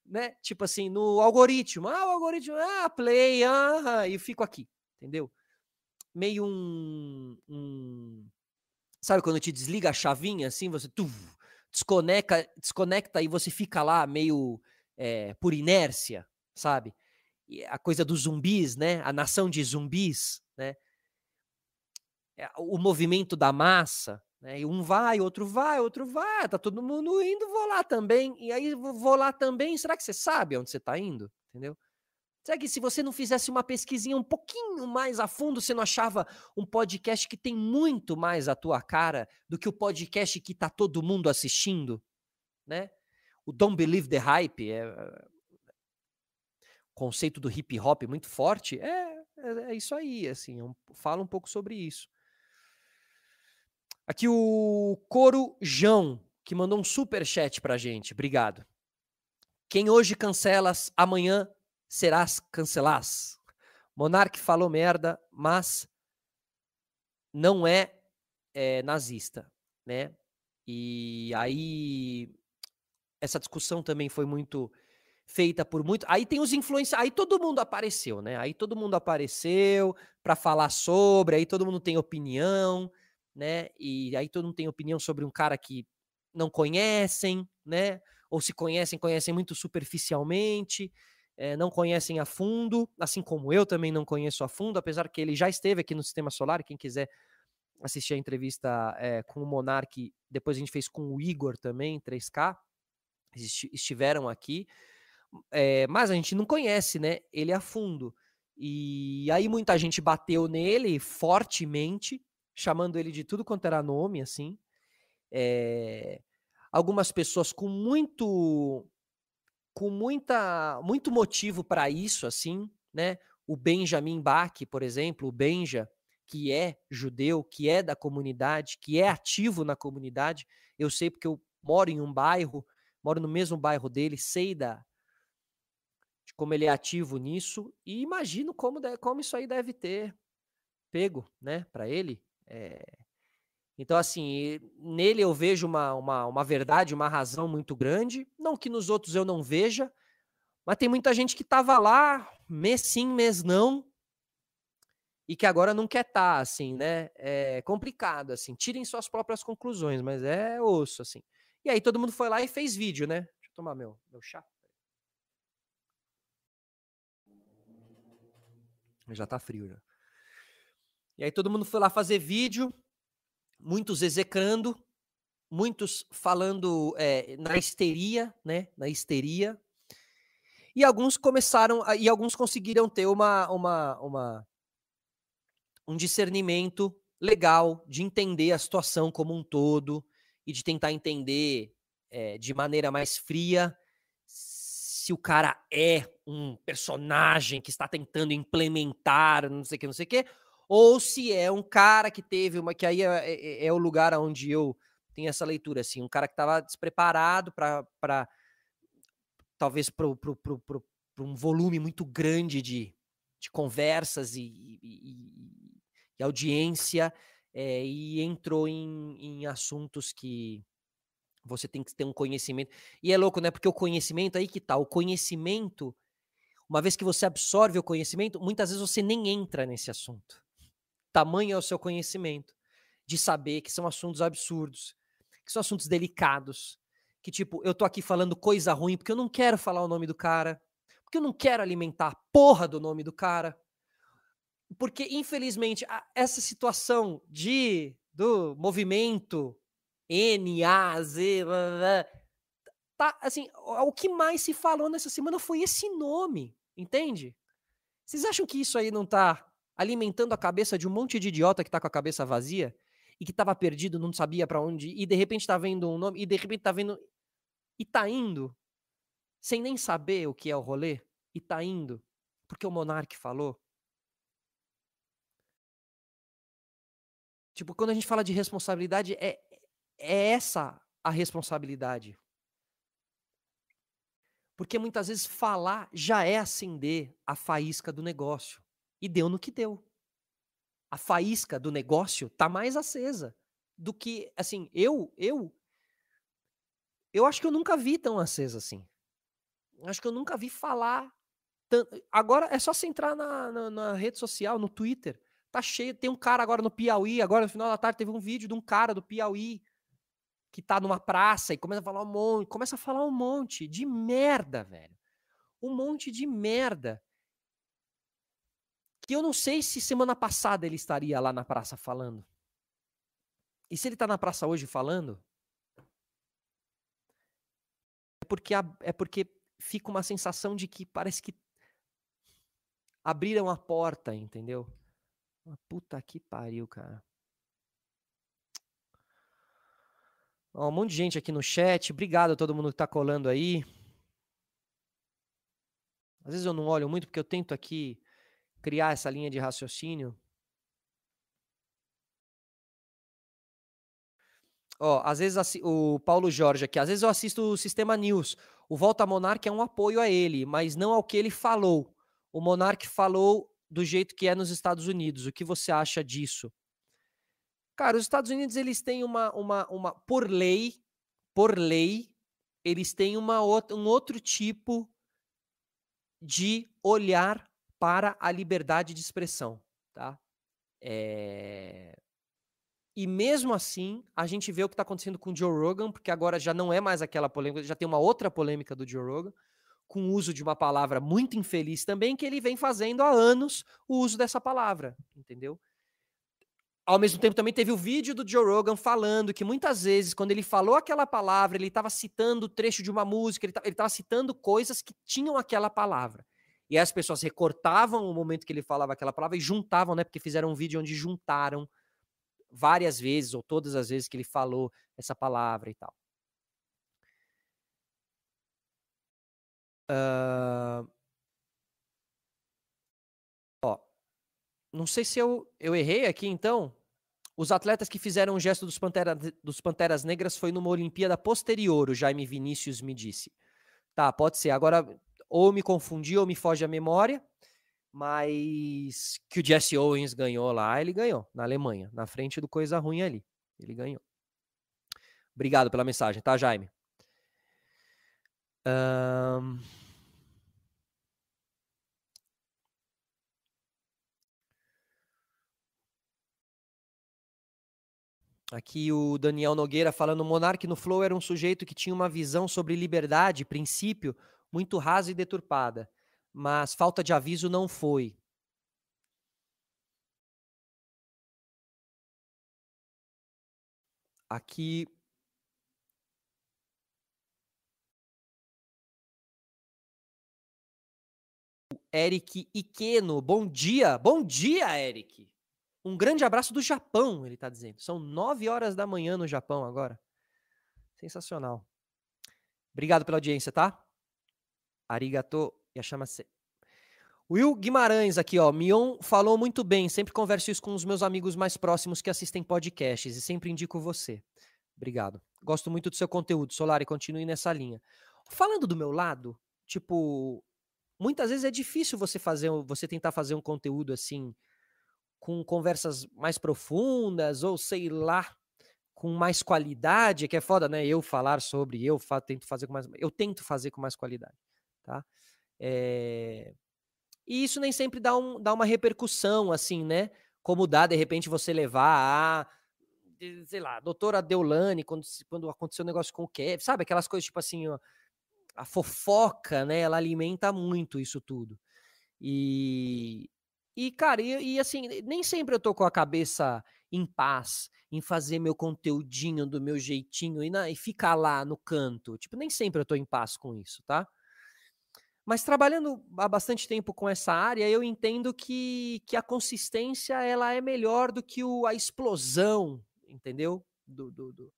né? Tipo assim, no algoritmo. Ah, o algoritmo, ah, play, ah, e fico aqui, entendeu? Meio um, um sabe quando te desliga a chavinha assim, você tu, desconecta, desconecta e você fica lá meio é, por inércia, sabe? E a coisa dos zumbis, né? A nação de zumbis, né? É, o movimento da massa, né? E um vai, outro vai, outro vai, tá todo mundo indo, vou lá também. E aí vou lá também. Será que você sabe onde você está indo? Entendeu? Será que se você não fizesse uma pesquisinha um pouquinho mais a fundo, você não achava um podcast que tem muito mais a tua cara do que o podcast que tá todo mundo assistindo, né? O Don't Believe the Hype é, é conceito do hip hop muito forte, é, é, é isso aí, assim, um, fala um pouco sobre isso. Aqui o Coro João, que mandou um super chat pra gente. Obrigado. Quem hoje cancelas, amanhã serás cancelás. Monark falou merda, mas não é, é nazista, né? E aí essa discussão também foi muito feita por muito. Aí tem os influenciadores, aí todo mundo apareceu, né? Aí todo mundo apareceu para falar sobre, aí todo mundo tem opinião, né? E aí todo mundo tem opinião sobre um cara que não conhecem, né? Ou se conhecem, conhecem muito superficialmente, é, não conhecem a fundo, assim como eu também não conheço a fundo, apesar que ele já esteve aqui no Sistema Solar. Quem quiser assistir a entrevista é, com o Monark, depois a gente fez com o Igor também, 3K, estiveram aqui é, mas a gente não conhece, né? Ele a fundo. E aí muita gente bateu nele fortemente, chamando ele de tudo quanto era nome, assim. É, algumas pessoas com muito com muita muito motivo para isso, assim, né? O Benjamin Bach, por exemplo, o Benja, que é judeu, que é da comunidade, que é ativo na comunidade. Eu sei porque eu moro em um bairro, moro no mesmo bairro dele, sei da, de como ele é ativo nisso e imagino como, como isso aí deve ter pego, né, para ele. É... Então, assim, nele eu vejo uma, uma, uma verdade, uma razão muito grande. Não que nos outros eu não veja, mas tem muita gente que estava lá, mês sim, mês não, e que agora não quer estar, tá, assim, né? É complicado, assim. Tirem suas próprias conclusões, mas é osso, assim. E aí todo mundo foi lá e fez vídeo, né? Deixa eu tomar meu, meu chá. Já tá frio já. E aí todo mundo foi lá fazer vídeo, muitos execrando, muitos falando é, na histeria, né? Na histeria. E alguns começaram, e alguns conseguiram ter uma, uma, uma um discernimento legal de entender a situação como um todo e de tentar entender é, de maneira mais fria se o cara é um personagem que está tentando implementar, não sei o que, não sei o que, ou se é um cara que teve uma. que aí é, é, é, é o lugar onde eu tenho essa leitura, assim, um cara que estava despreparado para. talvez para um volume muito grande de, de conversas e, e, e audiência, é, e entrou em, em assuntos que você tem que ter um conhecimento. E é louco, né? Porque o conhecimento, aí que tá, o conhecimento, uma vez que você absorve o conhecimento, muitas vezes você nem entra nesse assunto. Tamanho é o seu conhecimento de saber que são assuntos absurdos, que são assuntos delicados, que tipo, eu tô aqui falando coisa ruim porque eu não quero falar o nome do cara, porque eu não quero alimentar a porra do nome do cara. Porque infelizmente essa situação de do movimento N, A, Z, blá, blá, tá, assim, o que mais se falou nessa semana foi esse nome, entende? Vocês acham que isso aí não tá alimentando a cabeça de um monte de idiota que tá com a cabeça vazia e que tava perdido, não sabia para onde e de repente tá vendo um nome, e de repente tá vendo e tá indo sem nem saber o que é o rolê, e tá indo porque o monarca falou? Tipo, quando a gente fala de responsabilidade, é, é essa a responsabilidade. Porque muitas vezes falar já é acender a faísca do negócio. E deu no que deu. A faísca do negócio tá mais acesa do que, assim, eu, eu, eu acho que eu nunca vi tão acesa assim. Acho que eu nunca vi falar. Tanto. Agora é só você entrar na, na, na rede social, no Twitter. Tá cheio. Tem um cara agora no Piauí, agora no final da tarde teve um vídeo de um cara do Piauí que tá numa praça e começa a falar um monte, começa a falar um monte de merda, velho. Um monte de merda. Que eu não sei se semana passada ele estaria lá na praça falando. E se ele tá na praça hoje falando, é porque, é porque fica uma sensação de que parece que abriram a porta, entendeu? Puta que pariu, cara. Ó, um monte de gente aqui no chat. Obrigado a todo mundo que está colando aí. Às vezes eu não olho muito porque eu tento aqui criar essa linha de raciocínio. Ó, às vezes o Paulo Jorge aqui, às vezes eu assisto o Sistema News. O Volta Monarque é um apoio a ele, mas não ao que ele falou. O Monarque falou do jeito que é nos Estados Unidos. O que você acha disso? Cara, os Estados Unidos eles têm uma, uma, uma por lei, por lei, eles têm uma um outro tipo de olhar para a liberdade de expressão, tá? É... E mesmo assim, a gente vê o que está acontecendo com o Joe Rogan, porque agora já não é mais aquela polêmica, já tem uma outra polêmica do Joe Rogan, com o uso de uma palavra muito infeliz também, que ele vem fazendo há anos o uso dessa palavra, entendeu? Ao mesmo tempo, também teve o vídeo do Joe Rogan falando que muitas vezes, quando ele falou aquela palavra, ele estava citando o trecho de uma música, ele estava citando coisas que tinham aquela palavra. E as pessoas recortavam o momento que ele falava aquela palavra e juntavam, né? Porque fizeram um vídeo onde juntaram várias vezes, ou todas as vezes que ele falou essa palavra e tal. Uh... Ó, não sei se eu, eu errei aqui, então. Os atletas que fizeram o gesto dos, Pantera, dos Panteras Negras foi numa Olimpíada posterior, o Jaime Vinícius me disse. Tá, pode ser. Agora, ou me confundi ou me foge a memória, mas que o Jesse Owens ganhou lá, ele ganhou, na Alemanha, na frente do Coisa Ruim ali. Ele ganhou. Obrigado pela mensagem, tá, Jaime? Um... Aqui o Daniel Nogueira falando: o no Flow era um sujeito que tinha uma visão sobre liberdade, princípio, muito rasa e deturpada. Mas falta de aviso não foi. Aqui. Eric Ikeno, bom dia, bom dia, Eric. Um grande abraço do Japão, ele está dizendo. São nove horas da manhã no Japão agora. Sensacional. Obrigado pela audiência, tá? Arigato yashamase. Will Guimarães aqui, ó. Mion falou muito bem. Sempre converso isso com os meus amigos mais próximos que assistem podcasts e sempre indico você. Obrigado. Gosto muito do seu conteúdo, Solari. Continue nessa linha. Falando do meu lado, tipo, muitas vezes é difícil você fazer, você tentar fazer um conteúdo assim com conversas mais profundas, ou sei lá, com mais qualidade, que é foda, né? Eu falar sobre, eu fa tento fazer com mais. Eu tento fazer com mais qualidade, tá? É... E isso nem sempre dá, um, dá uma repercussão, assim, né? Como dá, de repente, você levar a. Sei lá, doutora Deulane, quando, quando aconteceu o um negócio com o Kevin, sabe? Aquelas coisas tipo assim, ó, a fofoca, né? Ela alimenta muito isso tudo. E, e, cara, e, e, assim, nem sempre eu tô com a cabeça em paz, em fazer meu conteúdinho do meu jeitinho e, na, e ficar lá no canto. Tipo, nem sempre eu tô em paz com isso, tá? Mas trabalhando há bastante tempo com essa área, eu entendo que, que a consistência ela é melhor do que o, a explosão, entendeu? Do, do, do.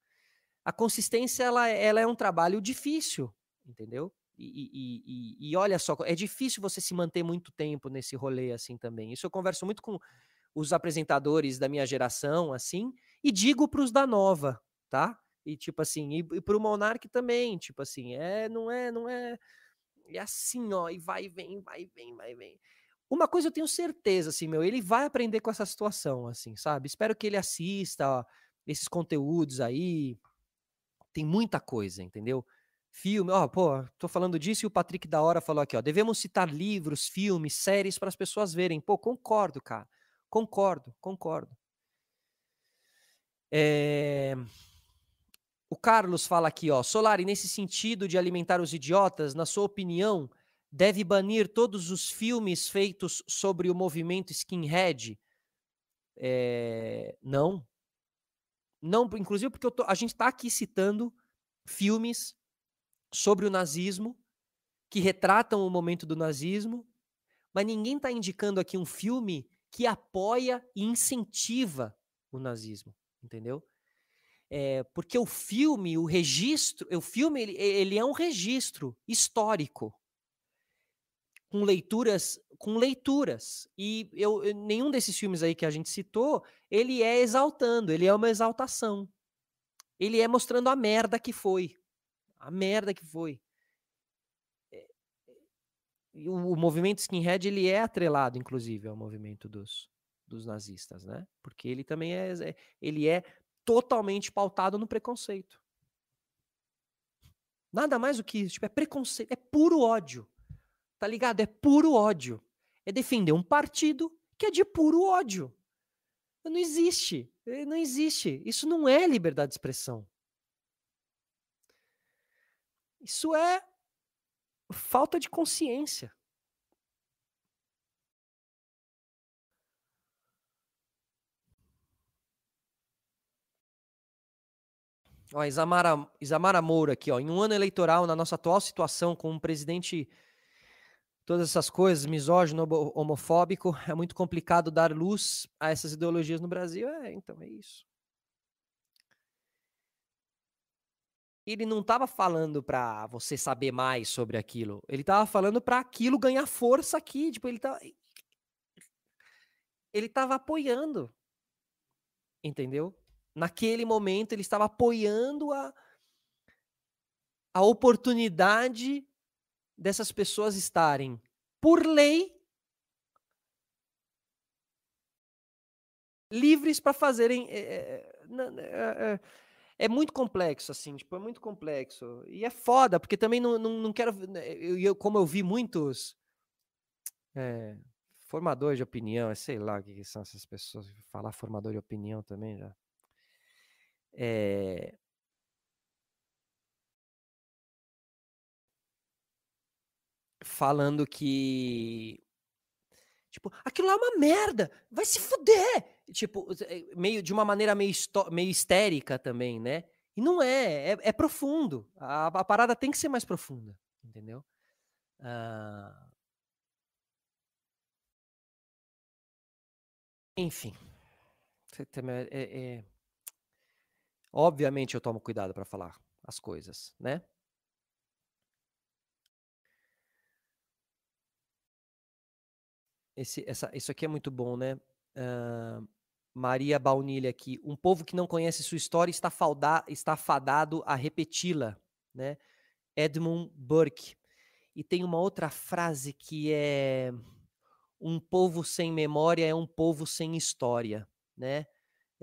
A consistência ela, ela é um trabalho difícil, entendeu? E, e, e, olha só, é difícil você se manter muito tempo nesse rolê assim também. Isso eu converso muito com os apresentadores da minha geração, assim, e digo para os da nova, tá? E tipo assim, e, e para o Monark também, tipo assim, é, não é, não é, é assim, ó, e vai, vem, vai, vem, vai, vem. Uma coisa eu tenho certeza, assim, meu, ele vai aprender com essa situação, assim, sabe? Espero que ele assista ó, esses conteúdos aí. Tem muita coisa, entendeu? filme, ó, pô, tô falando disso e o Patrick da hora falou aqui, ó, devemos citar livros, filmes, séries para as pessoas verem. Pô, concordo, cara. Concordo, concordo. É... O Carlos fala aqui, ó, Solari, nesse sentido de alimentar os idiotas, na sua opinião, deve banir todos os filmes feitos sobre o movimento skinhead? É... Não. Não, inclusive porque tô, a gente está aqui citando filmes sobre o nazismo, que retratam o momento do nazismo, mas ninguém está indicando aqui um filme que apoia e incentiva o nazismo, entendeu? É, porque o filme, o registro, o filme ele, ele é um registro histórico com leituras, com leituras. E eu, nenhum desses filmes aí que a gente citou, ele é exaltando, ele é uma exaltação. Ele é mostrando a merda que foi, a merda que foi. Eh, o, o movimento skinhead ele é atrelado, inclusive, ao movimento dos, dos nazistas, né? Porque ele também é, é ele é totalmente pautado no preconceito. Nada mais do que isso, tipo, é preconceito, é puro ódio. Tá ligado? É puro ódio. É defender um partido que é de puro ódio. Não existe. Eh, não existe. Isso não é liberdade de expressão. Isso é falta de consciência. Ó, Isamara, Isamara Moura aqui, ó. Em um ano eleitoral, na nossa atual situação, com um presidente, todas essas coisas, misógino, homofóbico, é muito complicado dar luz a essas ideologias no Brasil. É, então, é isso. Ele não estava falando para você saber mais sobre aquilo. Ele estava falando para aquilo ganhar força aqui. Tipo, ele tá. Ele estava apoiando. Entendeu? Naquele momento ele estava apoiando a, a oportunidade dessas pessoas estarem, por lei, livres para fazerem. É, é, é, muito complexo, assim, tipo, é muito complexo. E é foda, porque também não, não, não quero. Eu, eu, como eu vi muitos. É, formadores de opinião, sei lá o que são essas pessoas. Falar formador de opinião também já. É... Falando que. Tipo, aquilo lá é uma merda, vai se fuder! Tipo, eh, meio de uma maneira meio, meio histérica também, né? E não é, é, é profundo. A, a, parada tem que ser mais profunda, entendeu? Ah... Enfim. É, é, Obviamente eu tomo cuidado para falar as coisas, né? Esse, essa, isso aqui é muito bom, né? Uh, Maria Baunilha aqui. Um povo que não conhece sua história está, falda, está fadado a repeti-la, né? Edmund Burke. E tem uma outra frase que é: um povo sem memória é um povo sem história, né?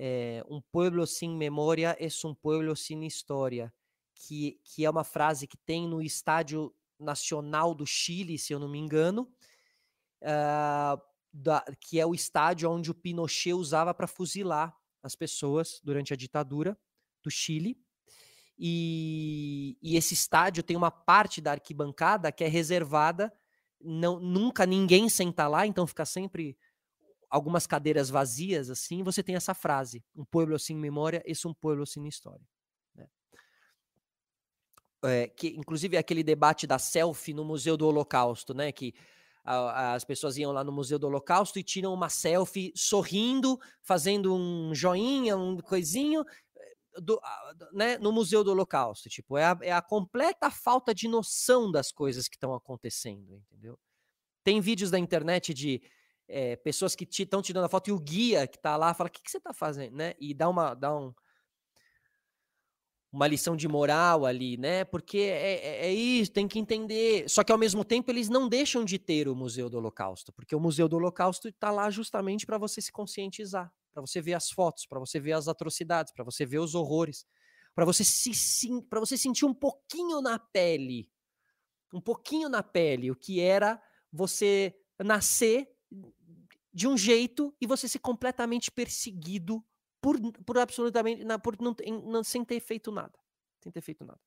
É, um pueblo sem memória é um pueblo sem história, que, que é uma frase que tem no Estádio Nacional do Chile, se eu não me engano, uh, da, que é o estádio onde o Pinochet usava para fuzilar as pessoas durante a ditadura do Chile. E, e, esse estádio tem uma parte da arquibancada que é reservada, não, nunca ninguém senta lá, então fica sempre algumas cadeiras vazias, assim, você tem essa frase: um pueblo sem memória, esse um pueblo sem história. Né? É, que, inclusive, é aquele debate da selfie no Museu do Holocausto, né? Que a, as pessoas iam lá no Museu do Holocausto e tiram uma selfie sorrindo, fazendo um joinha, um coisinho. Eh, do, né, no Museu do Holocausto, tipo, é a, é a completa falta de noção das coisas que estão acontecendo, entendeu? Tem vídeos da internet de é, pessoas que estão te, tirando a foto e o guia que está lá fala: o que, que você está fazendo? Né? E dá uma, dá um, uma lição de moral ali, né? Porque é, é, é, isso, tem que entender. Só que ao mesmo tempo eles não deixam de ter o Museu do Holocausto, porque o Museu do Holocausto está lá justamente para você se conscientizar, para você ver as fotos, para você ver as atrocidades, para você ver os horrores, para você se, se para você sentir um pouquinho na pele, um pouquinho na pele o que era você nascer de um jeito e você ser completamente perseguido por, por absolutamente por não, não, sem ter feito nada, sem ter feito nada.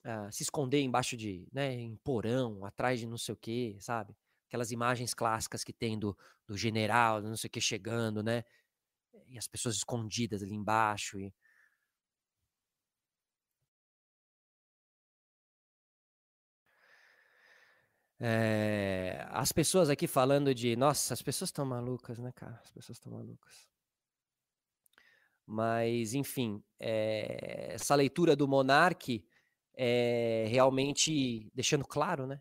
Uh, se esconder embaixo de, né, em porão, atrás de não sei o que, sabe? Aquelas imagens clássicas que tem do, do general, não sei o que chegando, né? E as pessoas escondidas ali embaixo e É, as pessoas aqui falando de. Nossa, as pessoas estão malucas, né, cara? As pessoas estão malucas. Mas, enfim, é, essa leitura do Monarque é realmente deixando claro, né?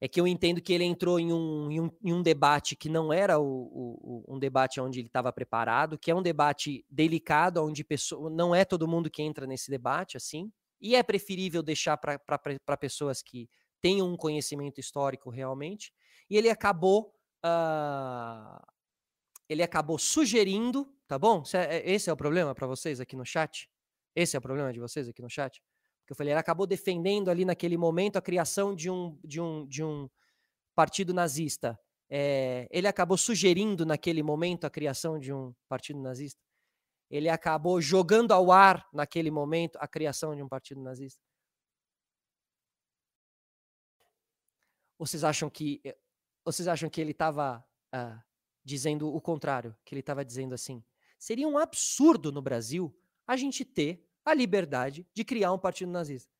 É que eu entendo que ele entrou em um, em um, em um debate que não era o, o, um debate onde ele estava preparado, que é um debate delicado, onde pessoa, não é todo mundo que entra nesse debate, assim, e é preferível deixar para pessoas que tenham um conhecimento histórico realmente, e ele acabou uh, ele acabou sugerindo, tá bom? É, esse é o problema para vocês aqui no chat? Esse é o problema de vocês aqui no chat? Porque eu falei, ele acabou defendendo ali naquele momento a criação de um, de um, de um partido nazista. É, ele acabou sugerindo naquele momento a criação de um partido nazista. Ele acabou jogando ao ar naquele momento a criação de um partido nazista. Vocês acham que eh, vocês acham que ele estava uh, ah, dizendo o contrário, que ele estava dizendo assim? Seria um absurdo no Brasil a gente ter a liberdade de criar um partido nazista.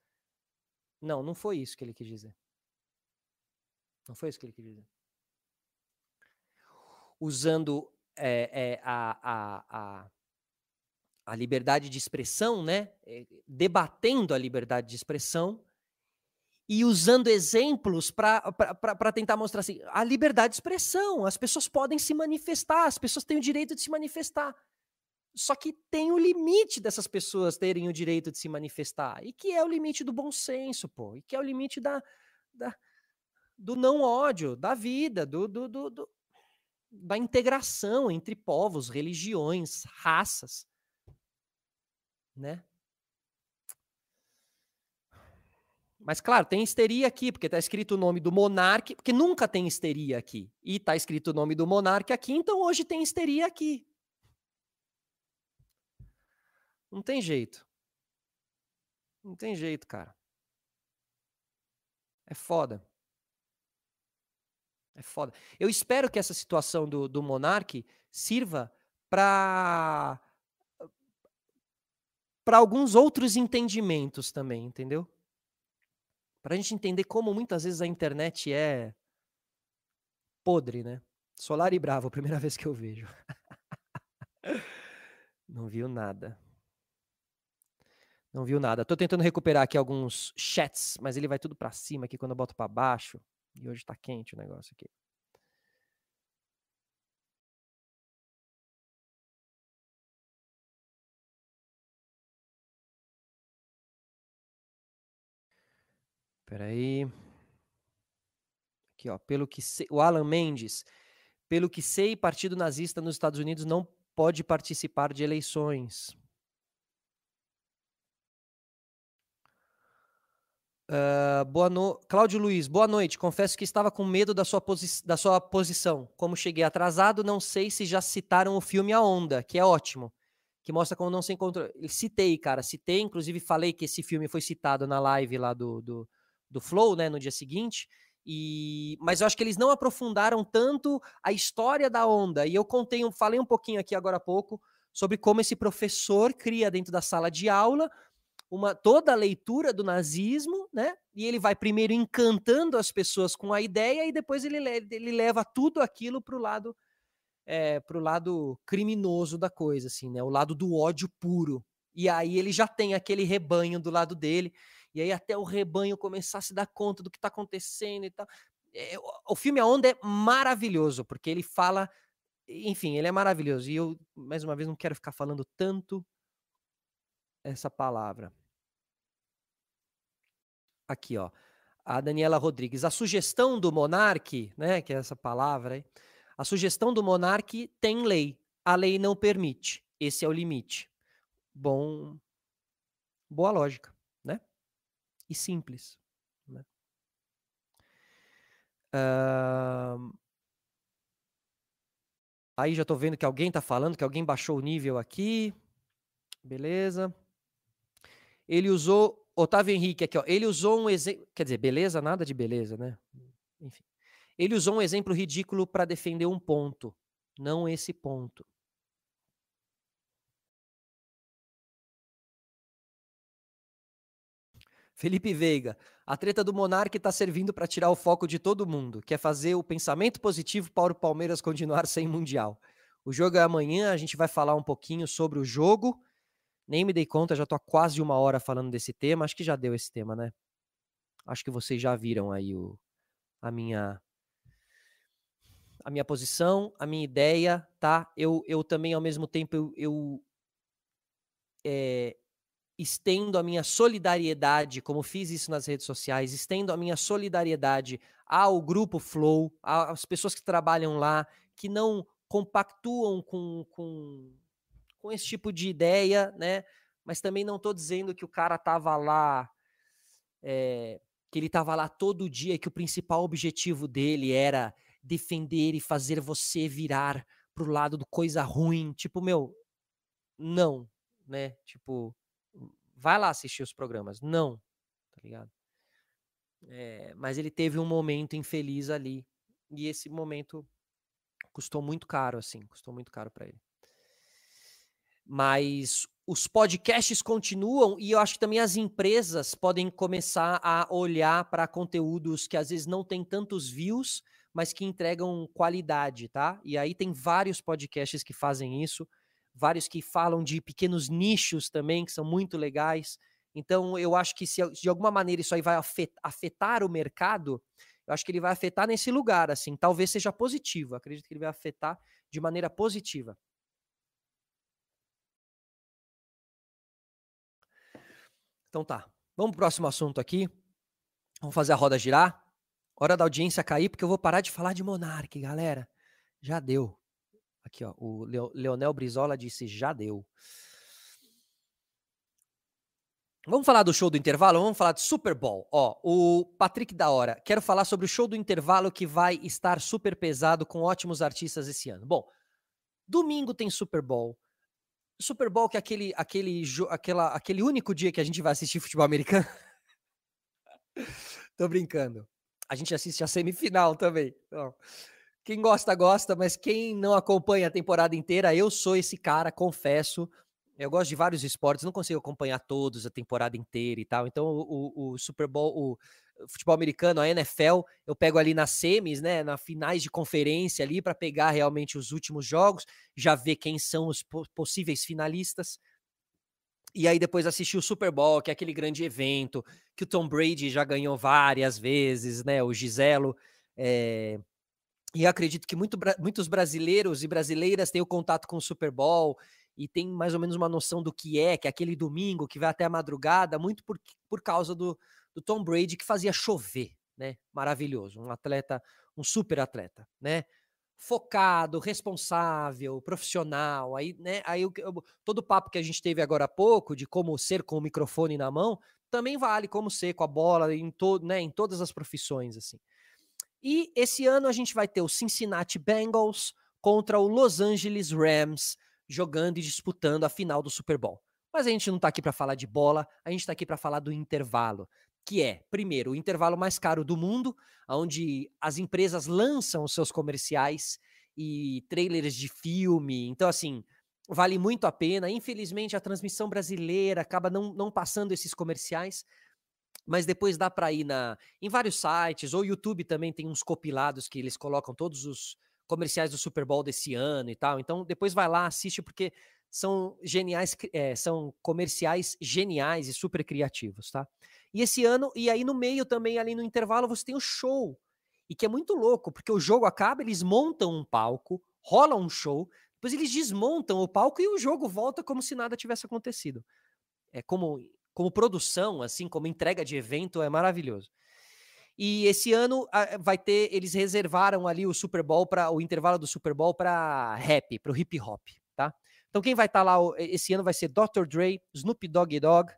Não, não foi isso que ele quis dizer. Não foi isso que ele quis dizer. Usando é, é, a, a, a, a liberdade de expressão, né? Debatendo a liberdade de expressão e usando exemplos para tentar mostrar assim, a liberdade de expressão, as pessoas podem se manifestar, as pessoas têm o direito de se manifestar. Só que tem o limite dessas pessoas terem o direito de se manifestar, e que é o limite do bom senso, pô, e que é o limite da, da do não ódio, da vida, do, do, do, do da integração entre povos, religiões, raças, né? Mas, claro, tem histeria aqui, porque está escrito o nome do monarca, porque nunca tem histeria aqui. E está escrito o nome do monarca aqui, então hoje tem histeria aqui. Não tem jeito. Não tem jeito, cara. É foda. É foda. Eu espero que essa situação do, do monarca sirva para para alguns outros entendimentos também, entendeu? Para a gente entender como muitas vezes a internet é podre, né? Solar e Bravo, primeira vez que eu vejo. Não viu nada. Não viu nada. Tô tentando recuperar aqui alguns chats, mas ele vai tudo para cima aqui quando eu boto para baixo. E hoje tá quente o negócio aqui. Espera aí. Aqui, ó, pelo que sei, o Alan Mendes, pelo que sei, partido nazista nos Estados Unidos não pode participar de eleições. Uh, boa no... Cláudio Luiz, boa noite. Confesso que estava com medo da sua, posi... da sua posição. Como cheguei atrasado, não sei se já citaram o filme A Onda, que é ótimo, que mostra como não se encontrou. Citei, cara, citei, inclusive falei que esse filme foi citado na live lá do, do, do Flow, né, no dia seguinte. E, mas eu acho que eles não aprofundaram tanto a história da onda. E eu contei, falei um pouquinho aqui agora há pouco sobre como esse professor cria dentro da sala de aula uma toda a leitura do nazismo, né? E ele vai primeiro encantando as pessoas com a ideia e depois ele, ele leva tudo aquilo para o lado é, pro lado criminoso da coisa, assim, né? O lado do ódio puro. E aí ele já tem aquele rebanho do lado dele e aí até o rebanho começar a se dar conta do que está acontecendo e tal. É, o filme A Onda é maravilhoso, porque ele fala. Enfim, ele é maravilhoso. E eu, mais uma vez, não quero ficar falando tanto essa palavra. Aqui, ó. A Daniela Rodrigues. A sugestão do monarque, né, que é essa palavra aí, a sugestão do monarque tem lei. A lei não permite. Esse é o limite. Bom, boa lógica e simples. Né? Uh... Aí já estou vendo que alguém está falando, que alguém baixou o nível aqui. Beleza. Ele usou. Otávio Henrique aqui, ó. Ele usou um exemplo. Quer dizer, beleza, nada de beleza, né? Enfim. Ele usou um exemplo ridículo para defender um ponto, não esse ponto. Felipe Veiga, a treta do Monarque está servindo para tirar o foco de todo mundo, quer fazer o pensamento positivo para o Palmeiras continuar sem Mundial. O jogo é amanhã, a gente vai falar um pouquinho sobre o jogo. Nem me dei conta, já estou há quase uma hora falando desse tema. Acho que já deu esse tema, né? Acho que vocês já viram aí o, a minha a minha posição, a minha ideia, tá? Eu, eu também, ao mesmo tempo, eu, eu é, estendo a minha solidariedade, como fiz isso nas redes sociais, estendo a minha solidariedade ao grupo Flow, às pessoas que trabalham lá, que não compactuam com, com, com esse tipo de ideia, né? Mas também não estou dizendo que o cara tava lá, é, que ele tava lá todo dia, que o principal objetivo dele era defender e fazer você virar pro lado do coisa ruim. Tipo, meu, não, né? Tipo, vai lá assistir os programas. Não, tá ligado? É, mas ele teve um momento infeliz ali. E esse momento custou muito caro, assim, custou muito caro para ele. Mas os podcasts continuam e eu acho que também as empresas podem começar a olhar para conteúdos que às vezes não tem tantos views, mas que entregam qualidade, tá? E aí tem vários podcasts que fazem isso, vários que falam de pequenos nichos também, que são muito legais. Então, eu acho que se de alguma maneira isso aí vai afetar o mercado, eu acho que ele vai afetar nesse lugar, assim, talvez seja positivo. Acredito que ele vai afetar de maneira positiva. Então tá. Vamos pro próximo assunto aqui. Vamos fazer a roda girar. Hora da audiência cair, porque eu vou parar de falar de Monark, galera. Já deu. Aqui, ó. O Leonel Brizola disse: já deu. Vamos falar do show do intervalo? Vamos falar de Super Bowl. Ó, o Patrick da Hora. Quero falar sobre o show do intervalo que vai estar super pesado com ótimos artistas esse ano. Bom, domingo tem Super Bowl. Super Bowl que é aquele, aquele, aquela, aquele único dia que a gente vai assistir futebol americano. Tô brincando. A gente assiste a semifinal também. Então, quem gosta, gosta, mas quem não acompanha a temporada inteira, eu sou esse cara, confesso. Eu gosto de vários esportes, não consigo acompanhar todos a temporada inteira e tal. Então, o, o Super Bowl, o, futebol americano, a NFL, eu pego ali nas semis, né, na finais de conferência ali para pegar realmente os últimos jogos, já ver quem são os possíveis finalistas. E aí depois assistir o Super Bowl, que é aquele grande evento que o Tom Brady já ganhou várias vezes, né, o Giselo. É... E acredito que muito, muitos brasileiros e brasileiras têm o contato com o Super Bowl e tem mais ou menos uma noção do que é, que é aquele domingo que vai até a madrugada, muito por, por causa do, do Tom Brady que fazia chover, né? Maravilhoso, um atleta, um super atleta, né? Focado, responsável, profissional. Aí, né? Aí eu, todo o papo que a gente teve agora há pouco de como ser com o microfone na mão também vale como ser com a bola em todo, né? Em todas as profissões assim. E esse ano a gente vai ter o Cincinnati Bengals contra o Los Angeles Rams jogando e disputando a final do Super Bowl. Mas a gente não está aqui para falar de bola, a gente está aqui para falar do intervalo, que é, primeiro, o intervalo mais caro do mundo, onde as empresas lançam os seus comerciais e trailers de filme. Então, assim, vale muito a pena. Infelizmente, a transmissão brasileira acaba não, não passando esses comerciais, mas depois dá para ir na, em vários sites, ou YouTube também tem uns compilados que eles colocam todos os comerciais do Super Bowl desse ano e tal. Então, depois vai lá, assiste, porque são geniais, é, são comerciais geniais e super criativos, tá? E esse ano, e aí no meio também, ali no intervalo, você tem o show. E que é muito louco, porque o jogo acaba, eles montam um palco, rola um show, depois eles desmontam o palco e o jogo volta como se nada tivesse acontecido. É como, como produção, assim, como entrega de evento, é maravilhoso. E esse ano vai ter, eles reservaram ali o Super Bowl para o intervalo do Super Bowl para rap, para o hip hop, tá? Então quem vai estar tá lá esse ano vai ser Dr. Dre, Snoop Dogg Dogg,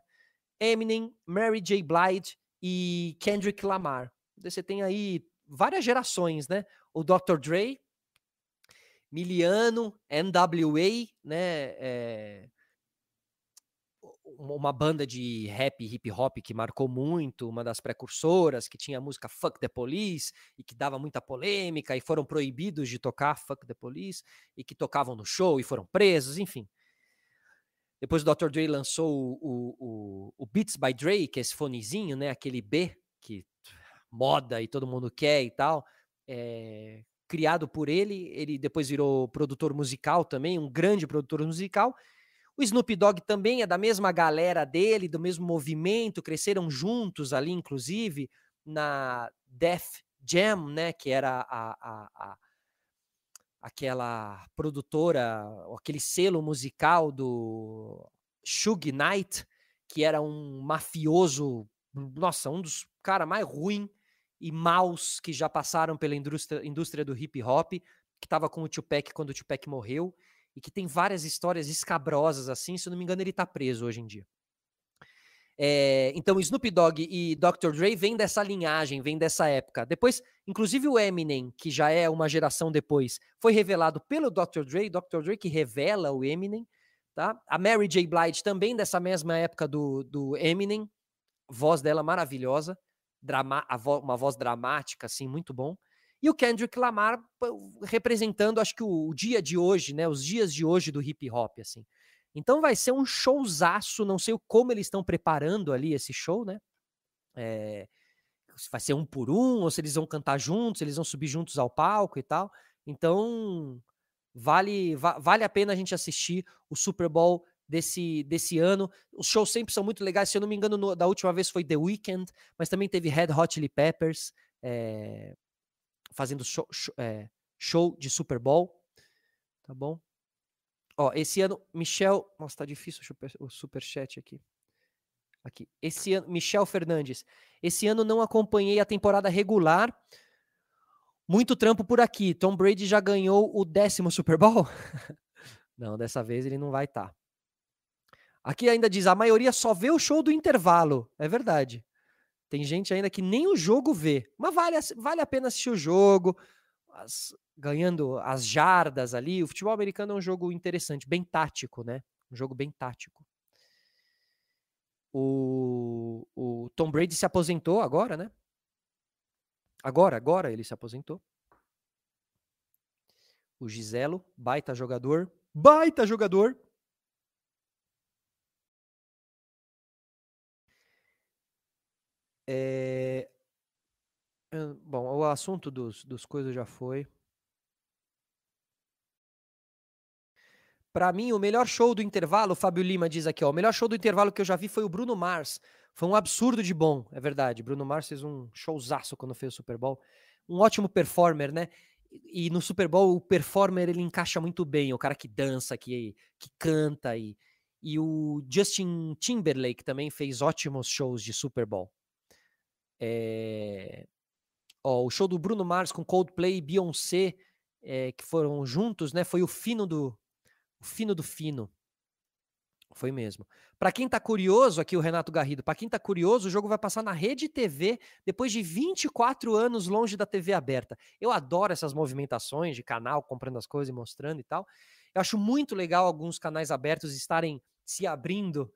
Eminem, Mary J. Blige e Kendrick Lamar. Você tem aí várias gerações, né? O Dr. Dre, Miliano, NWA, né? É, uma banda de rap hip hop que marcou muito, uma das precursoras, que tinha a música Fuck the Police e que dava muita polêmica e foram proibidos de tocar Fuck the Police e que tocavam no show e foram presos, enfim. Depois o Dr. Dre lançou o, o, o Beats by Dre, que é esse fonezinho, né? Aquele B que moda e todo mundo quer e tal. É, criado por ele, ele depois virou produtor musical também, um grande produtor musical o Snoop Dogg também é da mesma galera dele, do mesmo movimento, cresceram juntos ali, inclusive, na Def Jam, né? Que era a, a, a aquela produtora, aquele selo musical do Suge Knight, que era um mafioso, nossa, um dos caras mais ruins e maus que já passaram pela indústria, indústria do hip hop, que estava com o Tupac quando o Tupac morreu, e que tem várias histórias escabrosas assim. Se não me engano, ele está preso hoje em dia. É, então, Snoop Dogg e Dr. Dre vêm dessa linhagem, vêm dessa época. Depois, inclusive o Eminem, que já é uma geração depois, foi revelado pelo Dr. Dre, Dr. Dre que revela o Eminem, tá? A Mary J. Blige também dessa mesma época do, do Eminem, voz dela maravilhosa, drama, vo, uma voz dramática, assim, muito bom. E o Kendrick Lamar representando, acho que o, o dia de hoje, né? Os dias de hoje do hip hop, assim. Então vai ser um showzaço, não sei como eles estão preparando ali esse show, né? É, se vai ser um por um, ou se eles vão cantar juntos, se eles vão subir juntos ao palco e tal. Então vale, va vale a pena a gente assistir o Super Bowl desse, desse ano. Os shows sempre são muito legais. Se eu não me engano, no, da última vez foi The Weeknd, mas também teve Red Hot Chili Peppers é, fazendo show, show, é, show de Super Bowl. Tá bom? Ó, esse ano, Michel. Nossa, tá difícil o superchat aqui. Aqui. Esse ano, Michel Fernandes. Esse ano não acompanhei a temporada regular. Muito trampo por aqui. Tom Brady já ganhou o décimo Super Bowl? não, dessa vez ele não vai estar. Tá. Aqui ainda diz: a maioria só vê o show do intervalo. É verdade. Tem gente ainda que nem o jogo vê. Mas vale, vale a pena assistir o jogo. As, ganhando as jardas ali. O futebol americano é um jogo interessante, bem tático, né? Um jogo bem tático. O, o Tom Brady se aposentou agora, né? Agora, agora ele se aposentou. O Giselo, baita jogador. Baita jogador! É... Bom, o assunto dos, dos coisas já foi. Para mim, o melhor show do intervalo, o Fábio Lima diz aqui, ó, o melhor show do intervalo que eu já vi foi o Bruno Mars. Foi um absurdo de bom, é verdade. Bruno Mars fez um showzaço quando fez o Super Bowl. Um ótimo performer, né? E no Super Bowl, o performer ele encaixa muito bem, o cara que dança, que, que canta. E, e o Justin Timberlake também fez ótimos shows de Super Bowl. É... Ó, o show do Bruno Mars com Coldplay e Beyoncé, é, que foram juntos, né? Foi o fino do, o fino do fino. Foi mesmo. Para quem tá curioso, aqui o Renato Garrido, para quem tá curioso, o jogo vai passar na Rede TV depois de 24 anos longe da TV aberta. Eu adoro essas movimentações de canal, comprando as coisas e mostrando e tal. Eu acho muito legal alguns canais abertos estarem se abrindo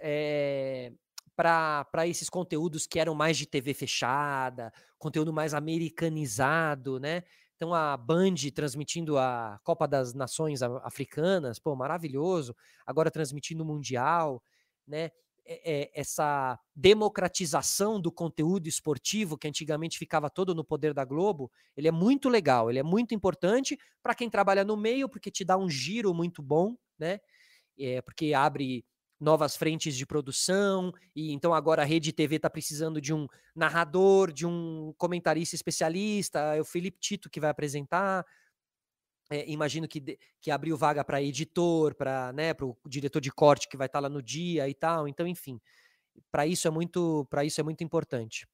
é, para esses conteúdos que eram mais de TV fechada, conteúdo mais americanizado, né? Então a Band transmitindo a Copa das Nações Africanas, pô, maravilhoso. Agora transmitindo o Mundial, né? É, é, essa democratização do conteúdo esportivo que antigamente ficava todo no poder da Globo, ele é muito legal, ele é muito importante para quem trabalha no meio, porque te dá um giro muito bom, né? É, porque abre novas frentes de produção, e então agora a Rede TV está precisando de um narrador, de um comentarista especialista, é o Felipe Tito que vai apresentar. É, imagino que, que abriu vaga para editor, para né, o diretor de corte que vai estar tá lá no dia e tal. Então, enfim, para isso é muito para isso é muito importante.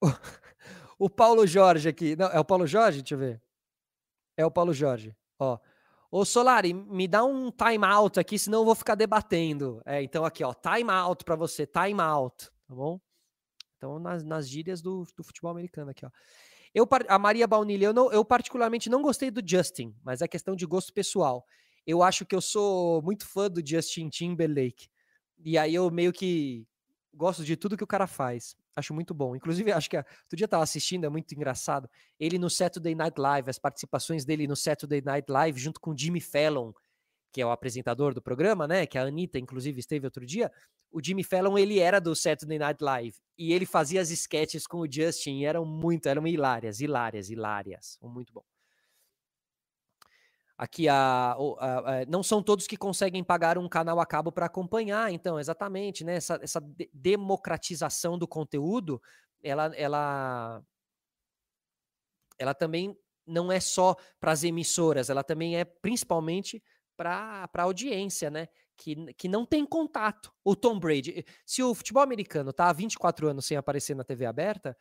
O, o Paulo Jorge aqui, não, é o Paulo Jorge, deixa eu ver. É o Paulo Jorge. Ó, Ô Solari, me dá um time out aqui, senão eu vou ficar debatendo. É, então aqui, ó, time out para você, time out, tá bom? Então nas, nas gírias do, do futebol americano aqui, ó. Eu, a Maria Baunilha, eu, não, eu particularmente não gostei do Justin, mas é questão de gosto pessoal. Eu acho que eu sou muito fã do Justin Timberlake. E aí eu meio que gosto de tudo que o cara faz. Acho muito bom. Inclusive, acho que outro dia eu tava assistindo, é muito engraçado. Ele no Saturday Night Live, as participações dele no Saturday Night Live, junto com Jimmy Fallon, que é o apresentador do programa, né? Que a Anitta, inclusive, esteve outro dia. O Jimmy Fallon, ele era do Saturday Night Live. E ele fazia as sketches com o Justin, eram muito, eram hilárias, hilárias, hilárias. Muito bom. Aqui a, a, a, não são todos que conseguem pagar um canal a cabo para acompanhar, então, exatamente, né? Essa, essa de democratização do conteúdo, ela, ela, ela também não é só para as emissoras, ela também é principalmente para a audiência, né? Que, que não tem contato. O Tom Brady, se o futebol americano tá há 24 anos sem aparecer na TV aberta,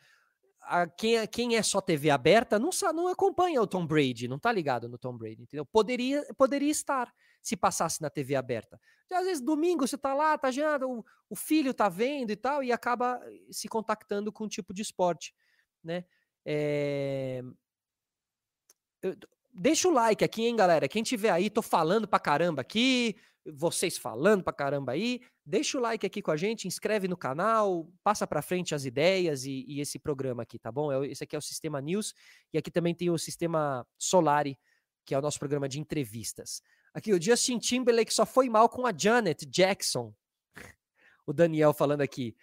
a, quem, é, quem é só TV aberta não, não acompanha o Tom Brady, não tá ligado no Tom Brady, entendeu? Poderia, poderia estar se passasse na TV aberta. E, às vezes, domingo você tá lá, tá já, o, o filho tá vendo e tal, e acaba se contactando com um tipo de esporte, né? É... Eu, deixa o like aqui, hein, galera? Quem tiver aí, tô falando pra caramba aqui, vocês falando pra caramba aí. Deixa o like aqui com a gente, inscreve no canal, passa pra frente as ideias e, e esse programa aqui, tá bom? É esse aqui é o Sistema News e aqui também tem o Sistema Solari, que é o nosso programa de entrevistas. Aqui, o Justin Timberlake só foi mal com a Janet Jackson. o Daniel falando aqui.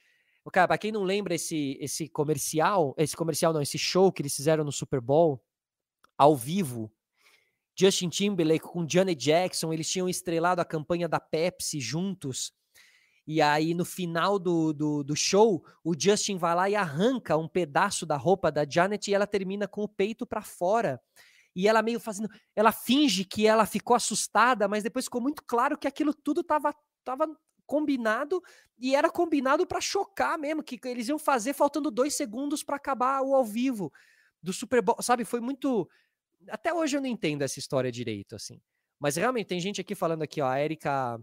Cara, pra quem não lembra esse, esse comercial, esse comercial não, esse show que eles fizeram no Super Bowl, ao vivo, Justin Timberlake com Janet Jackson, eles tinham estrelado a campanha da Pepsi juntos. E aí, no final do, do, do, show, o Justin vai lá e arranca um pedaço da roupa da Janet e ela termina com o peito para fora. E ela meio fazendo. Ela finge que ela ficou assustada, mas depois ficou muito claro que aquilo tudo estava tava combinado e era combinado para chocar mesmo, que eles iam fazer faltando dois segundos para acabar o ao vivo do Super Bowl. Sabe, foi muito até hoje eu não entendo essa história direito, assim. Mas realmente tem gente aqui falando aqui, ó, a Erika,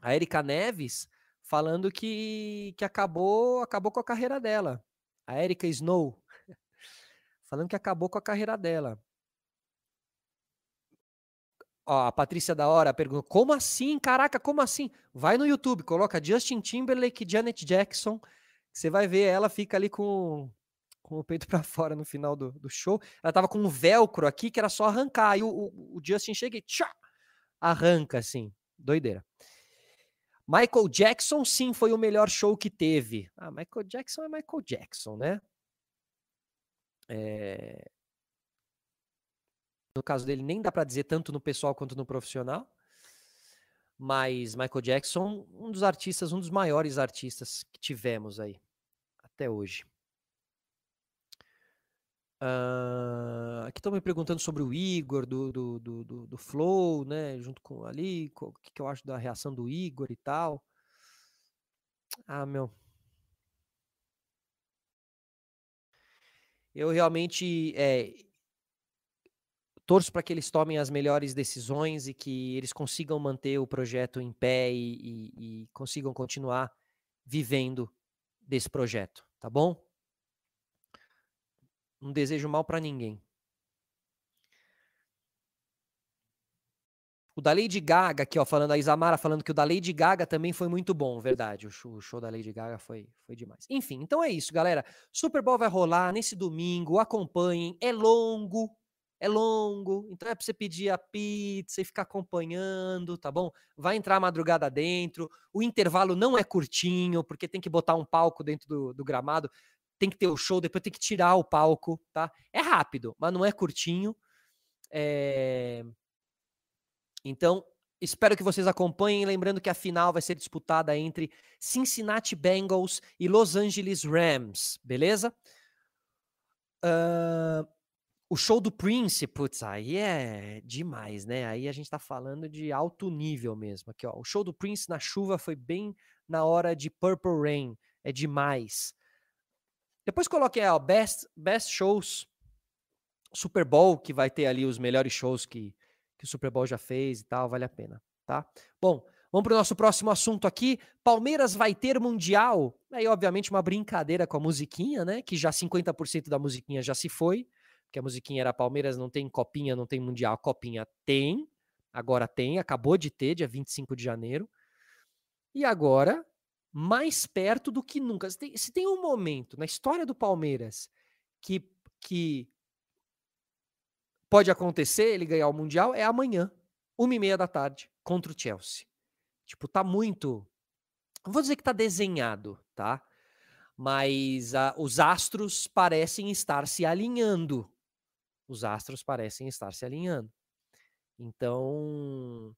a Erika Neves falando que, que acabou, acabou com a carreira dela. A Erika Snow falando que acabou com a carreira dela. Ó, a Patrícia da Hora perguntou: como assim? Caraca, como assim? Vai no YouTube, coloca Justin Timberlake e Janet Jackson. Você vai ver, ela fica ali com com o peito para fora no final do, do, show. Ela tava com um velcro aqui que era só arrancar. Aí o, o, o Justin chega e tchá, arranca, assim. Doideira. Michael Jackson, sim, foi o melhor show que teve. Ah, Michael Jackson é Michael Jackson, né? É... No caso dele, nem dá para dizer tanto no pessoal quanto no profissional. Mas Michael Jackson, um dos artistas, um dos maiores artistas que tivemos aí até hoje. Uh, aqui estão me perguntando sobre o Igor, do, do, do, do, do Flow, né? Junto com ali, o que, que eu acho da reação do Igor e tal. Ah, meu. Eu realmente é, torço para que eles tomem as melhores decisões e que eles consigam manter o projeto em pé e, e, e consigam continuar vivendo desse projeto, tá bom? Não desejo mal para ninguém. O da Lady Gaga, aqui, ó, falando a Isamara, falando que o da Lady Gaga também foi muito bom, verdade. O show, o show, da Lady Gaga foi, foi demais. Enfim, então é isso, galera. Super Bowl vai rolar nesse domingo, acompanhem. É longo, é longo, então é pra você pedir a pizza e ficar acompanhando, tá bom? Vai entrar a madrugada dentro. O intervalo não é curtinho, porque tem que botar um palco dentro do, do gramado tem que ter o show, depois tem que tirar o palco, tá? É rápido, mas não é curtinho. É... Então, espero que vocês acompanhem. Lembrando que a final vai ser disputada entre Cincinnati Bengals e Los Angeles Rams, beleza? Uh, o show do Prince, putz, aí é demais, né? Aí a gente tá falando de alto nível mesmo. Aqui, ó, o show do Prince na chuva foi bem na hora de Purple Rain, é demais. Depois coloquem ó, best, best Shows Super Bowl, que vai ter ali os melhores shows que, que o Super Bowl já fez e tal, vale a pena, tá? Bom, vamos para o nosso próximo assunto aqui. Palmeiras vai ter Mundial. Aí, obviamente, uma brincadeira com a musiquinha, né? Que já 50% da musiquinha já se foi, porque a musiquinha era Palmeiras não tem copinha, não tem Mundial. Copinha tem, agora tem, acabou de ter, dia 25 de janeiro. E agora mais perto do que nunca. Se tem, se tem um momento na história do Palmeiras que, que pode acontecer ele ganhar o Mundial, é amanhã, uma e meia da tarde, contra o Chelsea. Tipo, tá muito. Não vou dizer que tá desenhado, tá? Mas uh, os astros parecem estar se alinhando. Os astros parecem estar se alinhando. Então,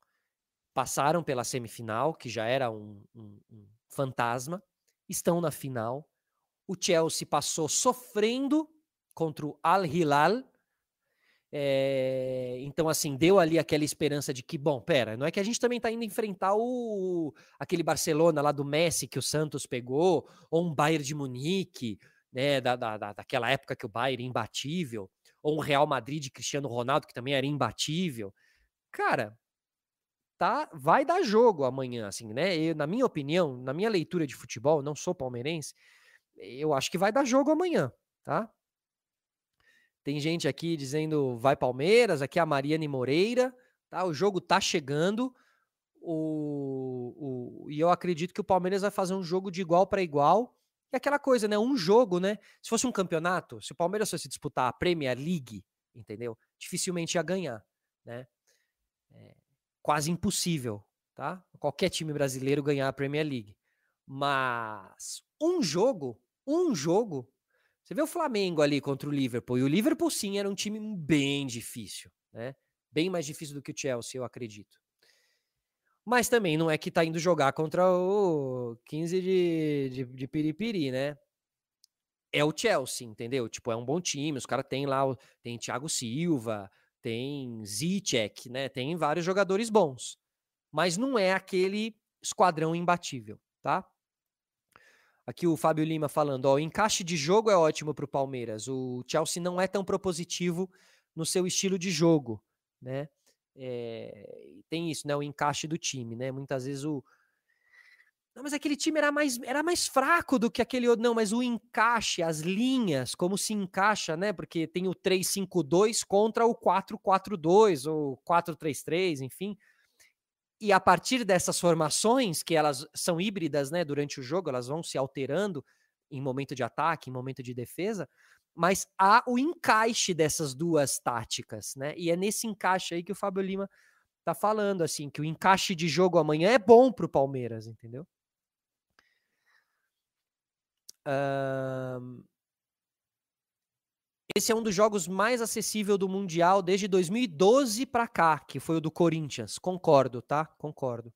passaram pela semifinal, que já era um, um, um fantasma, estão na final. O Chelsea passou sofrendo contra o Al Hilal. É, então, assim, deu ali aquela esperança de que, bom, pera, não é que a gente também está indo enfrentar o aquele Barcelona lá do Messi que o Santos pegou, ou um Bayern de Munique, né, da, da, daquela época que o Bayern imbatível, ou um Real Madrid de Cristiano Ronaldo que também era imbatível. Cara, tá, vai dar jogo amanhã, assim, né? Eu, na minha opinião, na minha leitura de futebol, não sou palmeirense, eu acho que vai dar jogo amanhã, tá? Tem gente aqui dizendo vai Palmeiras, aqui a Mariane Moreira, tá? O jogo tá chegando. O, o, e eu acredito que o Palmeiras vai fazer um jogo de igual para igual. E aquela coisa, né? Um jogo, né? Se fosse um campeonato, se o Palmeiras fosse disputar a Premier League, entendeu? Dificilmente ia ganhar, né? Quase impossível, tá? Qualquer time brasileiro ganhar a Premier League. Mas um jogo, um jogo. Você vê o Flamengo ali contra o Liverpool. E o Liverpool, sim, era um time bem difícil, né? Bem mais difícil do que o Chelsea, eu acredito. Mas também não é que tá indo jogar contra o 15 de, de, de piripiri, né? É o Chelsea, entendeu? Tipo, é um bom time. Os caras têm lá, tem Thiago Silva, tem Zicek, né? Tem vários jogadores bons. Mas não é aquele esquadrão imbatível, tá? Aqui o Fábio Lima falando, ó, o encaixe de jogo é ótimo para o Palmeiras. O Chelsea não é tão propositivo no seu estilo de jogo, né? É, tem isso, né? O encaixe do time, né? Muitas vezes o não, mas aquele time era mais, era mais fraco do que aquele outro. Não, mas o encaixe, as linhas, como se encaixa, né? Porque tem o 3-5-2 contra o 4-4-2 ou 4-3-3, enfim. E a partir dessas formações, que elas são híbridas, né, durante o jogo, elas vão se alterando em momento de ataque, em momento de defesa, mas há o encaixe dessas duas táticas, né? E é nesse encaixe aí que o Fábio Lima tá falando, assim, que o encaixe de jogo amanhã é bom pro Palmeiras, entendeu? Esse é um dos jogos mais acessível do Mundial desde 2012 para cá, que foi o do Corinthians. Concordo, tá? Concordo.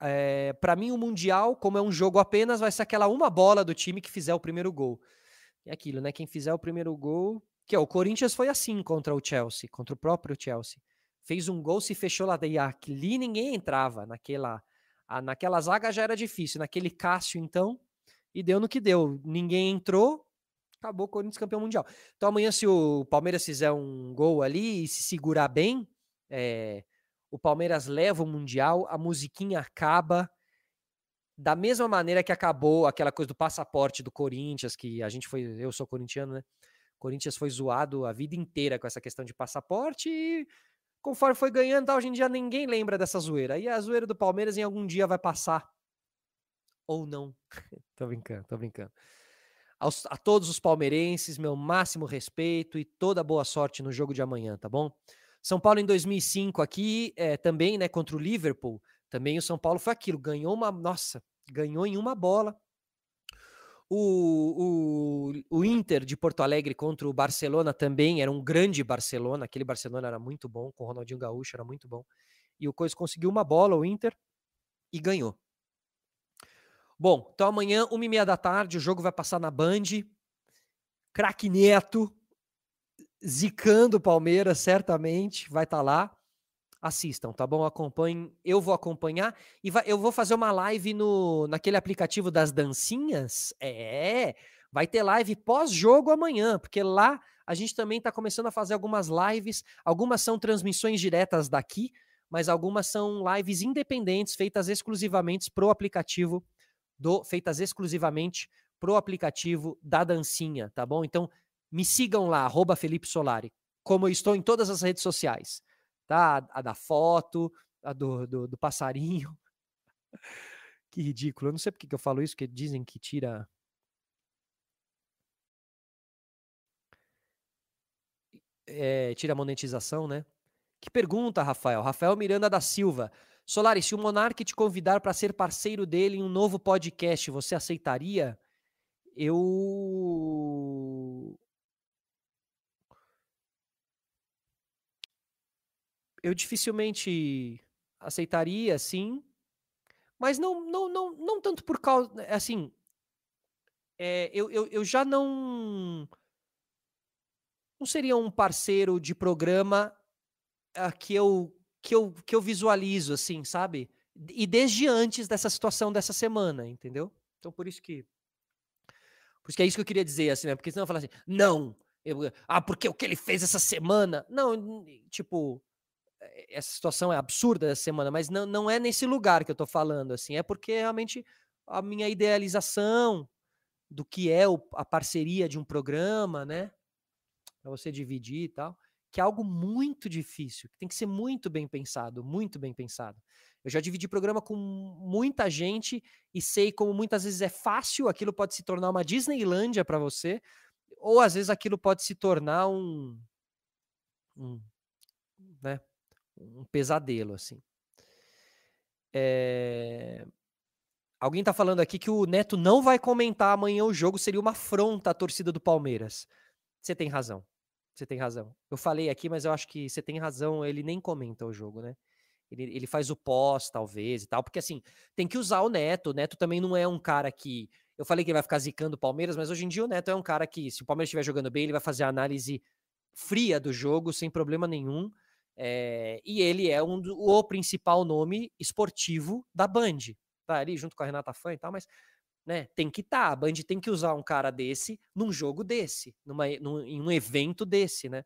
É, para mim, o Mundial, como é um jogo apenas, vai ser aquela uma bola do time que fizer o primeiro gol. É aquilo, né? Quem fizer o primeiro gol. Que é, o Corinthians foi assim contra o Chelsea, contra o próprio Chelsea. Fez um gol, se fechou lá. Daí ali ninguém entrava. Naquela, a, naquela zaga já era difícil. Naquele Cássio, então, e deu no que deu. Ninguém entrou, acabou o Corinthians campeão mundial. Então amanhã, se o Palmeiras fizer um gol ali e se segurar bem, é, o Palmeiras leva o Mundial, a musiquinha acaba. Da mesma maneira que acabou aquela coisa do passaporte do Corinthians, que a gente foi, eu sou corintiano, né? Corinthians foi zoado a vida inteira com essa questão de passaporte e conforme foi ganhando, hoje em dia ninguém lembra dessa zoeira. E a zoeira do Palmeiras em algum dia vai passar ou não. tô brincando, tô brincando. Aos, a todos os palmeirenses, meu máximo respeito e toda boa sorte no jogo de amanhã, tá bom? São Paulo em 2005 aqui, é, também, né, contra o Liverpool, também o São Paulo foi aquilo, ganhou uma, nossa, ganhou em uma bola. O, o, o Inter de Porto Alegre contra o Barcelona também era um grande Barcelona, aquele Barcelona era muito bom, com o Ronaldinho Gaúcho era muito bom. E o Coisa conseguiu uma bola, o Inter, e ganhou. Bom, então amanhã, uma e meia da tarde, o jogo vai passar na Band. Craque Neto, zicando o Palmeiras, certamente, vai estar tá lá. Assistam, tá bom? Acompanhem. Eu vou acompanhar e vai, eu vou fazer uma live no naquele aplicativo das dancinhas. É, vai ter live pós-jogo amanhã, porque lá a gente também está começando a fazer algumas lives. Algumas são transmissões diretas daqui, mas algumas são lives independentes, feitas exclusivamente para o aplicativo do feitas exclusivamente pro aplicativo da Dancinha, tá bom? Então, me sigam lá, arroba Felipe Solari, como eu estou em todas as redes sociais, tá? A da foto, a do, do, do passarinho. que ridículo. Eu não sei por que eu falo isso, porque dizem que tira. É, tira a monetização, né? Que pergunta, Rafael? Rafael Miranda da Silva. Solari, se o Monark te convidar para ser parceiro dele em um novo podcast, você aceitaria? Eu. Eu dificilmente aceitaria, sim. Mas não, não, não, não tanto por causa. Assim. É, eu, eu, eu já não. Não seria um parceiro de programa uh, que eu que eu, que eu visualizo, assim, sabe? E desde antes dessa situação dessa semana, entendeu? Então, por isso que. Por isso que é isso que eu queria dizer, assim, né? Porque senão eu falar assim, não, eu, ah, porque o que ele fez essa semana. Não, tipo, essa situação é absurda essa semana, mas não, não é nesse lugar que eu tô falando, assim, é porque realmente a minha idealização do que é o, a parceria de um programa, né? Para você dividir e tal, que é algo muito difícil, que tem que ser muito bem pensado, muito bem pensado. Eu já dividi programa com muita gente e sei como muitas vezes é fácil, aquilo pode se tornar uma Disneylândia para você, ou às vezes aquilo pode se tornar um, um né, um pesadelo, assim. É... Alguém está falando aqui que o Neto não vai comentar amanhã o jogo, seria uma afronta à torcida do Palmeiras. Você tem razão. Você tem razão. Eu falei aqui, mas eu acho que você tem razão, ele nem comenta o jogo, né? Ele, ele faz o pós, talvez, e tal, porque assim, tem que usar o Neto. O Neto também não é um cara que. Eu falei que ele vai ficar zicando o Palmeiras, mas hoje em dia o Neto é um cara que, se o Palmeiras estiver jogando bem, ele vai fazer a análise fria do jogo, sem problema nenhum. É, e ele é um do, o principal nome esportivo da Band. Tá ali junto com a Renata Fã e tal, mas né, tem que estar. Tá, a Band tem que usar um cara desse num jogo desse, numa, num, em um evento desse, né?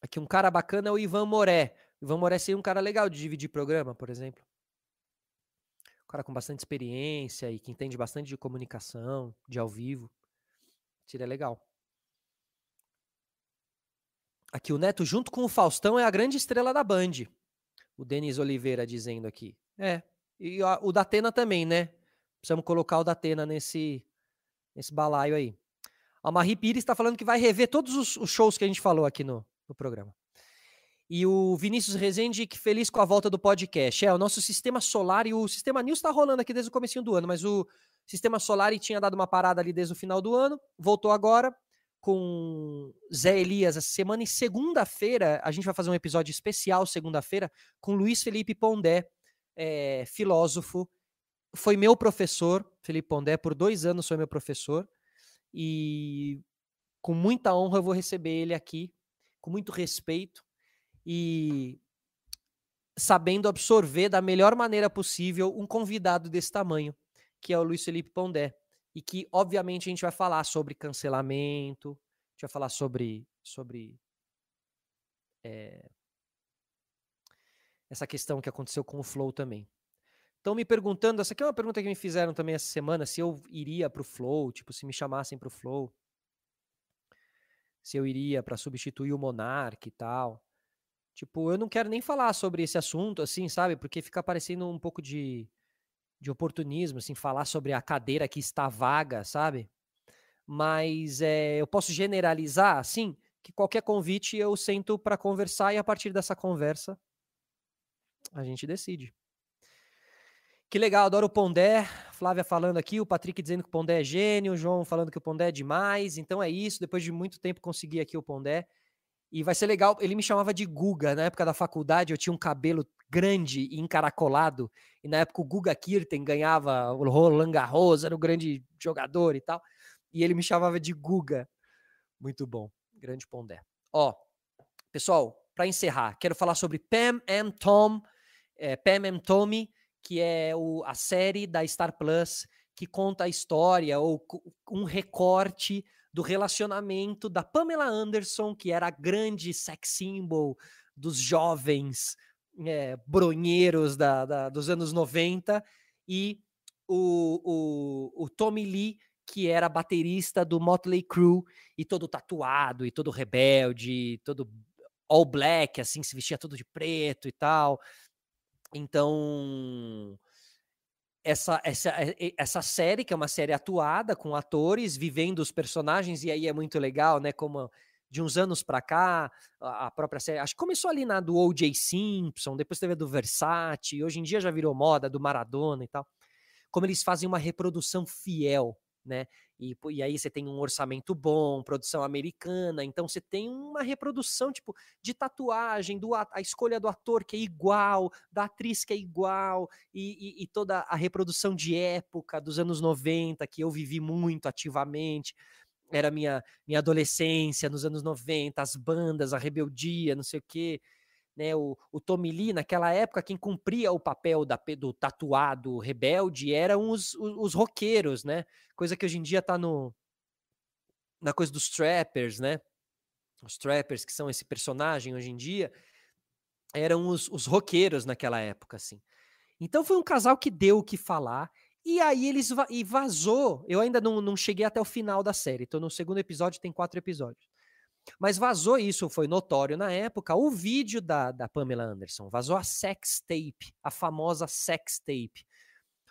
Aqui um cara bacana é o Ivan Moré. O Ivan Moré seria um cara legal de dividir programa, por exemplo. Um cara com bastante experiência e que entende bastante de comunicação, de ao vivo. Seria legal. Aqui, o Neto, junto com o Faustão, é a grande estrela da Band. O Denis Oliveira dizendo aqui. É. E o Datena também, né? Precisamos colocar o Datena nesse, nesse balaio aí. A Marie Pires está falando que vai rever todos os, os, shows que a gente falou aqui no, no programa. E o Vinícius Rezende, que feliz com a volta do podcast. É, o nosso sistema solar e o sistema News está rolando aqui desde o começo do ano, mas o sistema solar tinha dado uma parada ali desde o final do ano, voltou agora com Zé Elias essa semana. E segunda-feira, a gente vai fazer um episódio especial, segunda-feira, com Luiz Felipe Pondé, é, filósofo. Foi meu professor, Felipe Pondé, por dois anos foi meu professor. E com muita honra eu vou receber ele aqui, com muito respeito e sabendo absorver da melhor maneira possível um convidado desse tamanho, que é o Luiz Felipe Pondé e que, obviamente, a gente vai falar sobre cancelamento, a gente vai falar sobre, sobre é, essa questão que aconteceu com o Flow também. Estão me perguntando, essa aqui é uma pergunta que me fizeram também essa semana, se eu iria para o Flow, tipo, se me chamassem para o Flow, se eu iria para substituir o Monark e tal. Tipo, eu não quero nem falar sobre esse assunto, assim, sabe? Porque fica parecendo um pouco de de oportunismo, assim, falar sobre a cadeira que está vaga, sabe? Mas é, eu posso generalizar, assim, que qualquer convite eu sento para conversar e a partir dessa conversa a gente decide. Que legal, adoro o Pondé. Flávia falando aqui, o Patrick dizendo que o Pondé é gênio, o João falando que o Pondé é demais. Então é isso, depois de muito tempo consegui aqui o Pondé. E vai ser legal. Ele me chamava de Guga. Na época da faculdade, eu tinha um cabelo grande e encaracolado. E na época o Guga Kirten ganhava o Roland Garros, era o grande jogador e tal. E ele me chamava de Guga. Muito bom. Grande Pondé. Ó, pessoal, para encerrar, quero falar sobre Pam and Tom, é, Pam and Tommy, que é o, a série da Star Plus que conta a história ou um recorte do relacionamento da Pamela Anderson, que era a grande sex symbol dos jovens é, bronheiros da, da, dos anos 90, e o, o, o Tommy Lee, que era baterista do Motley Crue, e todo tatuado, e todo rebelde, todo all black, assim, se vestia todo de preto e tal. Então, essa, essa, essa série, que é uma série atuada com atores vivendo os personagens, e aí é muito legal, né? Como de uns anos para cá, a própria série, acho que começou ali na do O.J. Simpson, depois teve a do Versace, hoje em dia já virou moda, do Maradona e tal. Como eles fazem uma reprodução fiel né? E, e aí você tem um orçamento bom, produção americana, então você tem uma reprodução tipo de tatuagem, do a escolha do ator que é igual, da atriz que é igual, e, e, e toda a reprodução de época dos anos 90 que eu vivi muito ativamente era minha minha adolescência nos anos 90, as bandas, a rebeldia, não sei o quê. né? O, o Tommy Lee, naquela época, quem cumpria o papel da, do tatuado rebelde eram os, os, os roqueiros, né? Coisa que hoje em dia tá no, na coisa dos trappers, né? Os trappers, que são esse personagem hoje em dia, eram os, os roqueiros naquela época, assim. Então foi um casal que deu o que falar. E aí eles va e vazou. Eu ainda não, não cheguei até o final da série. Tô no segundo episódio, tem quatro episódios. Mas vazou isso, foi notório na época, o vídeo da, da Pamela Anderson. Vazou a sex tape, a famosa sex tape.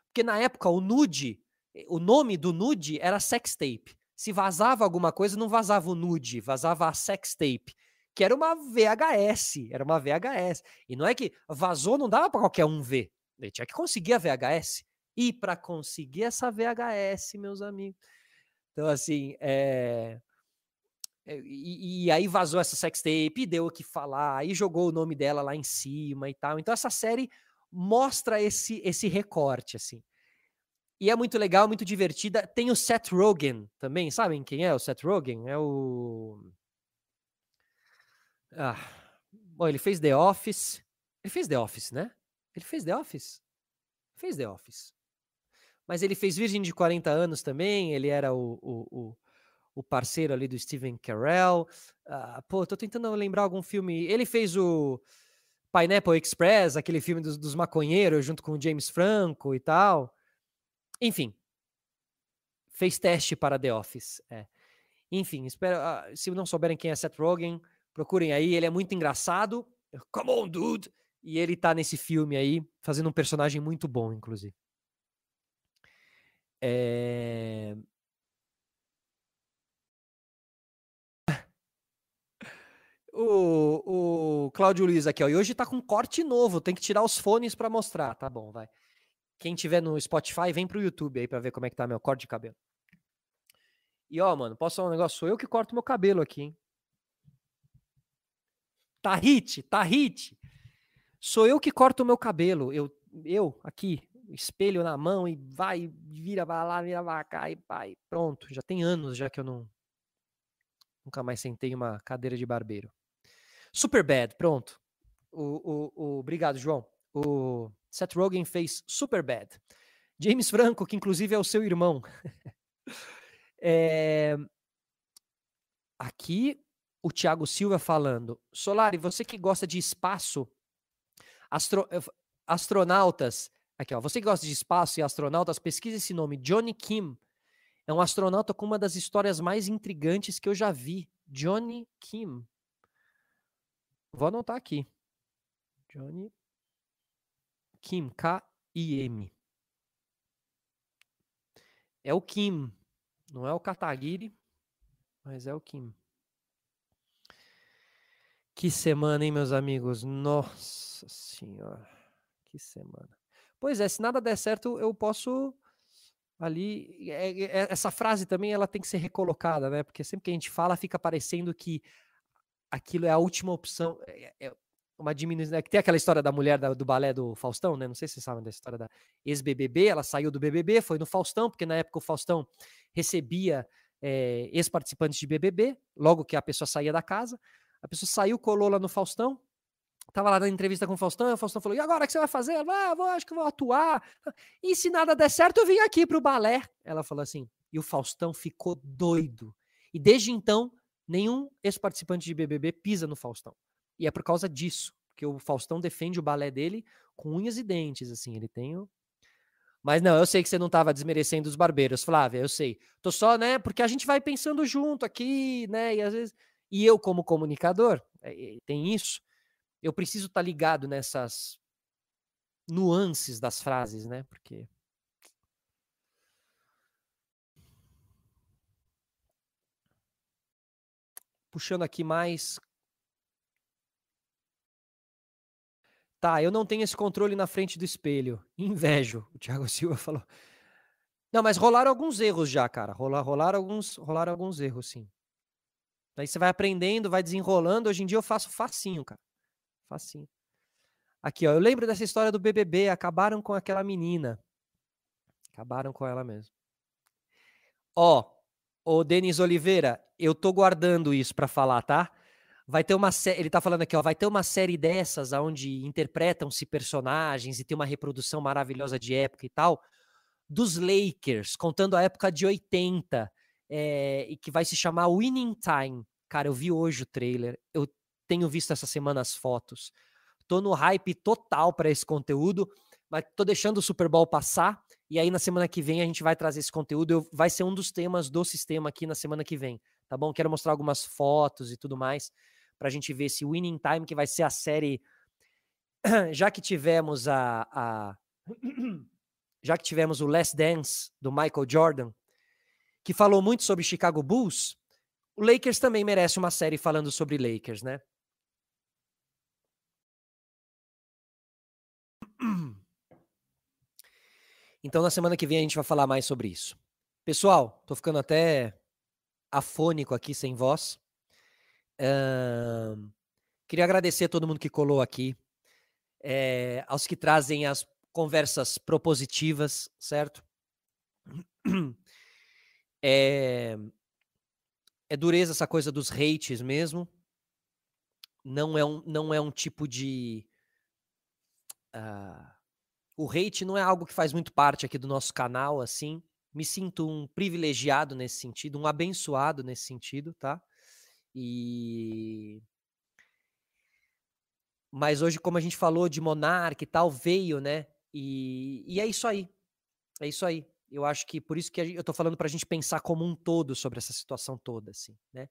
Porque na época o nude, o nome do nude era sex tape. Se vazava alguma coisa, não vazava o nude, vazava a sex tape, que era uma VHS, era uma VHS. E não é que vazou, não dava para qualquer um ver. Ele tinha que conseguir a VHS. E para conseguir essa VHS, meus amigos. Então, assim, é e, e, aí vazou essa sextape, deu o que falar, aí jogou o nome dela lá em cima e tal. Então essa série mostra esse esse recorte assim. E é muito legal, muito divertida. Tem o Seth Rogen também, sabem quem é o Seth Rogen? É o ah, bom, ele fez The Office. Ele fez The Office, né? Ele fez The Office? Fez The Office. Mas ele fez Virgem de 40 anos também, ele era o, o, o o parceiro ali do Steven Carell. Uh, pô, tô tentando lembrar algum filme. Ele fez o Pineapple Express, aquele filme dos, dos maconheiros, junto com o James Franco e tal. Enfim, fez teste para The Office. É. Enfim, espero. Uh, se não souberem quem é Seth Rogen, procurem aí. Ele é muito engraçado. Come on, dude! E ele tá nesse filme aí, fazendo um personagem muito bom, inclusive. É... O, o Cláudio Luiz aqui, ó. E hoje tá com corte novo, tem que tirar os fones para mostrar. Tá bom, vai. Quem tiver no Spotify, vem pro YouTube aí para ver como é que tá meu corte de cabelo. E ó, mano, posso falar um negócio? Sou eu que corto meu cabelo aqui, hein? Tá hit, tá hit. Sou eu que corto o meu cabelo. Eu, eu aqui, espelho na mão e vai, vira, vai lá, vira, vai cá e vai. Pronto, já tem anos já que eu não. Nunca mais sentei uma cadeira de barbeiro. Super Bad, pronto. O, o, o, obrigado, João. O Seth Rogen fez Super Bad. James Franco, que inclusive é o seu irmão. é... Aqui o Thiago Silva falando. Solari, você que gosta de espaço, astro... Astronautas. Aqui, ó. Você que gosta de espaço e astronautas, pesquise esse nome. Johnny Kim. É um astronauta com uma das histórias mais intrigantes que eu já vi. Johnny Kim. Vou anotar aqui. Johnny Kim, K-I-M. É o Kim, não é o Kataguiri, mas é o Kim. Que semana, hein, meus amigos? Nossa Senhora, que semana. Pois é, se nada der certo, eu posso ali. É, é, essa frase também ela tem que ser recolocada, né? Porque sempre que a gente fala, fica parecendo que aquilo é a última opção. É, é uma diminuição. Né? Tem aquela história da mulher da, do balé do Faustão, né? Não sei se vocês sabem da história da ex-BBB. Ela saiu do BBB, foi no Faustão, porque na época o Faustão recebia é, ex-participantes de BBB, logo que a pessoa saía da casa. A pessoa saiu, colou lá no Faustão, Tava lá na entrevista com o Faustão, e o Faustão falou: e agora o que você vai fazer? Ela, ah, vou, acho que vou atuar. E se nada der certo, eu vim aqui pro balé. Ela falou assim. E o Faustão ficou doido. E desde então, nenhum ex-participante de BBB pisa no Faustão. E é por causa disso, que o Faustão defende o balé dele com unhas e dentes, assim, ele tem o... Mas não, eu sei que você não estava desmerecendo os barbeiros, Flávia, eu sei. Tô só, né, porque a gente vai pensando junto aqui, né, e às vezes... E eu, como comunicador, é, tem isso, eu preciso estar tá ligado nessas nuances das frases, né, porque... Puxando aqui mais Tá, eu não tenho esse controle na frente do espelho. Invejo, o Thiago Silva falou. Não, mas rolaram alguns erros já, cara. Rolar, rolaram alguns, rolaram alguns erros, sim. Daí você vai aprendendo, vai desenrolando. Hoje em dia eu faço facinho, cara. Facinho. Aqui, ó. Eu lembro dessa história do BBB. Acabaram com aquela menina. Acabaram com ela mesmo. Ó, ô Denis Oliveira, eu tô guardando isso para falar, tá? vai ter uma série. Ele tá falando aqui, ó, vai ter uma série dessas onde interpretam-se personagens e tem uma reprodução maravilhosa de época e tal, dos Lakers, contando a época de 80, é, e que vai se chamar Winning Time. Cara, eu vi hoje o trailer, eu tenho visto essa semana as fotos. Tô no hype total para esse conteúdo, mas tô deixando o Super Bowl passar. E aí, na semana que vem, a gente vai trazer esse conteúdo. Eu, vai ser um dos temas do sistema aqui na semana que vem, tá bom? Quero mostrar algumas fotos e tudo mais para a gente ver esse Winning Time, que vai ser a série. Já que tivemos a, a. Já que tivemos o Last Dance do Michael Jordan, que falou muito sobre Chicago Bulls, o Lakers também merece uma série falando sobre Lakers, né? Então, na semana que vem, a gente vai falar mais sobre isso. Pessoal, tô ficando até afônico aqui, sem voz. Uh, queria agradecer a todo mundo que colou aqui, é, aos que trazem as conversas propositivas, certo? É, é dureza essa coisa dos hates mesmo. Não é um, não é um tipo de. Uh, o hate não é algo que faz muito parte aqui do nosso canal, assim. Me sinto um privilegiado nesse sentido, um abençoado nesse sentido, tá? E mas hoje, como a gente falou de monarca e tal, veio, né? E, e é isso aí. É isso aí. Eu acho que por isso que eu tô falando para a gente pensar como um todo sobre essa situação toda, assim, né?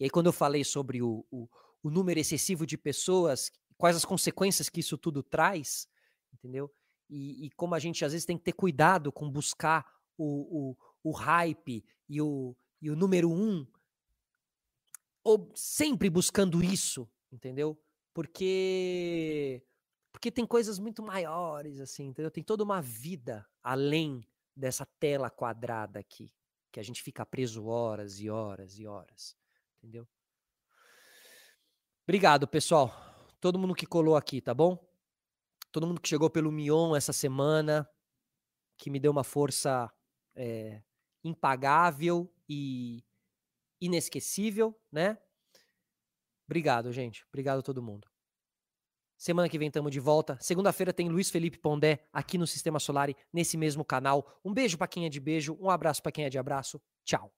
E aí, quando eu falei sobre o, o, o número excessivo de pessoas, quais as consequências que isso tudo traz, entendeu? E, e, como a gente às vezes tem que ter cuidado com buscar o, o, o hype e o, e o número um, ou sempre buscando isso, entendeu? Porque porque tem coisas muito maiores, assim, entendeu? Tem toda uma vida além dessa tela quadrada aqui, que a gente fica preso horas e horas e horas, entendeu? Obrigado, pessoal. Todo mundo que colou aqui, tá bom? Todo mundo que chegou pelo Mion essa semana, que me deu uma força é, impagável e inesquecível, né? Obrigado, gente. Obrigado a todo mundo. Semana que vem estamos de volta. Segunda-feira tem Luiz Felipe Pondé aqui no Sistema Solar, nesse mesmo canal. Um beijo para quem é de beijo, um abraço para quem é de abraço. Tchau.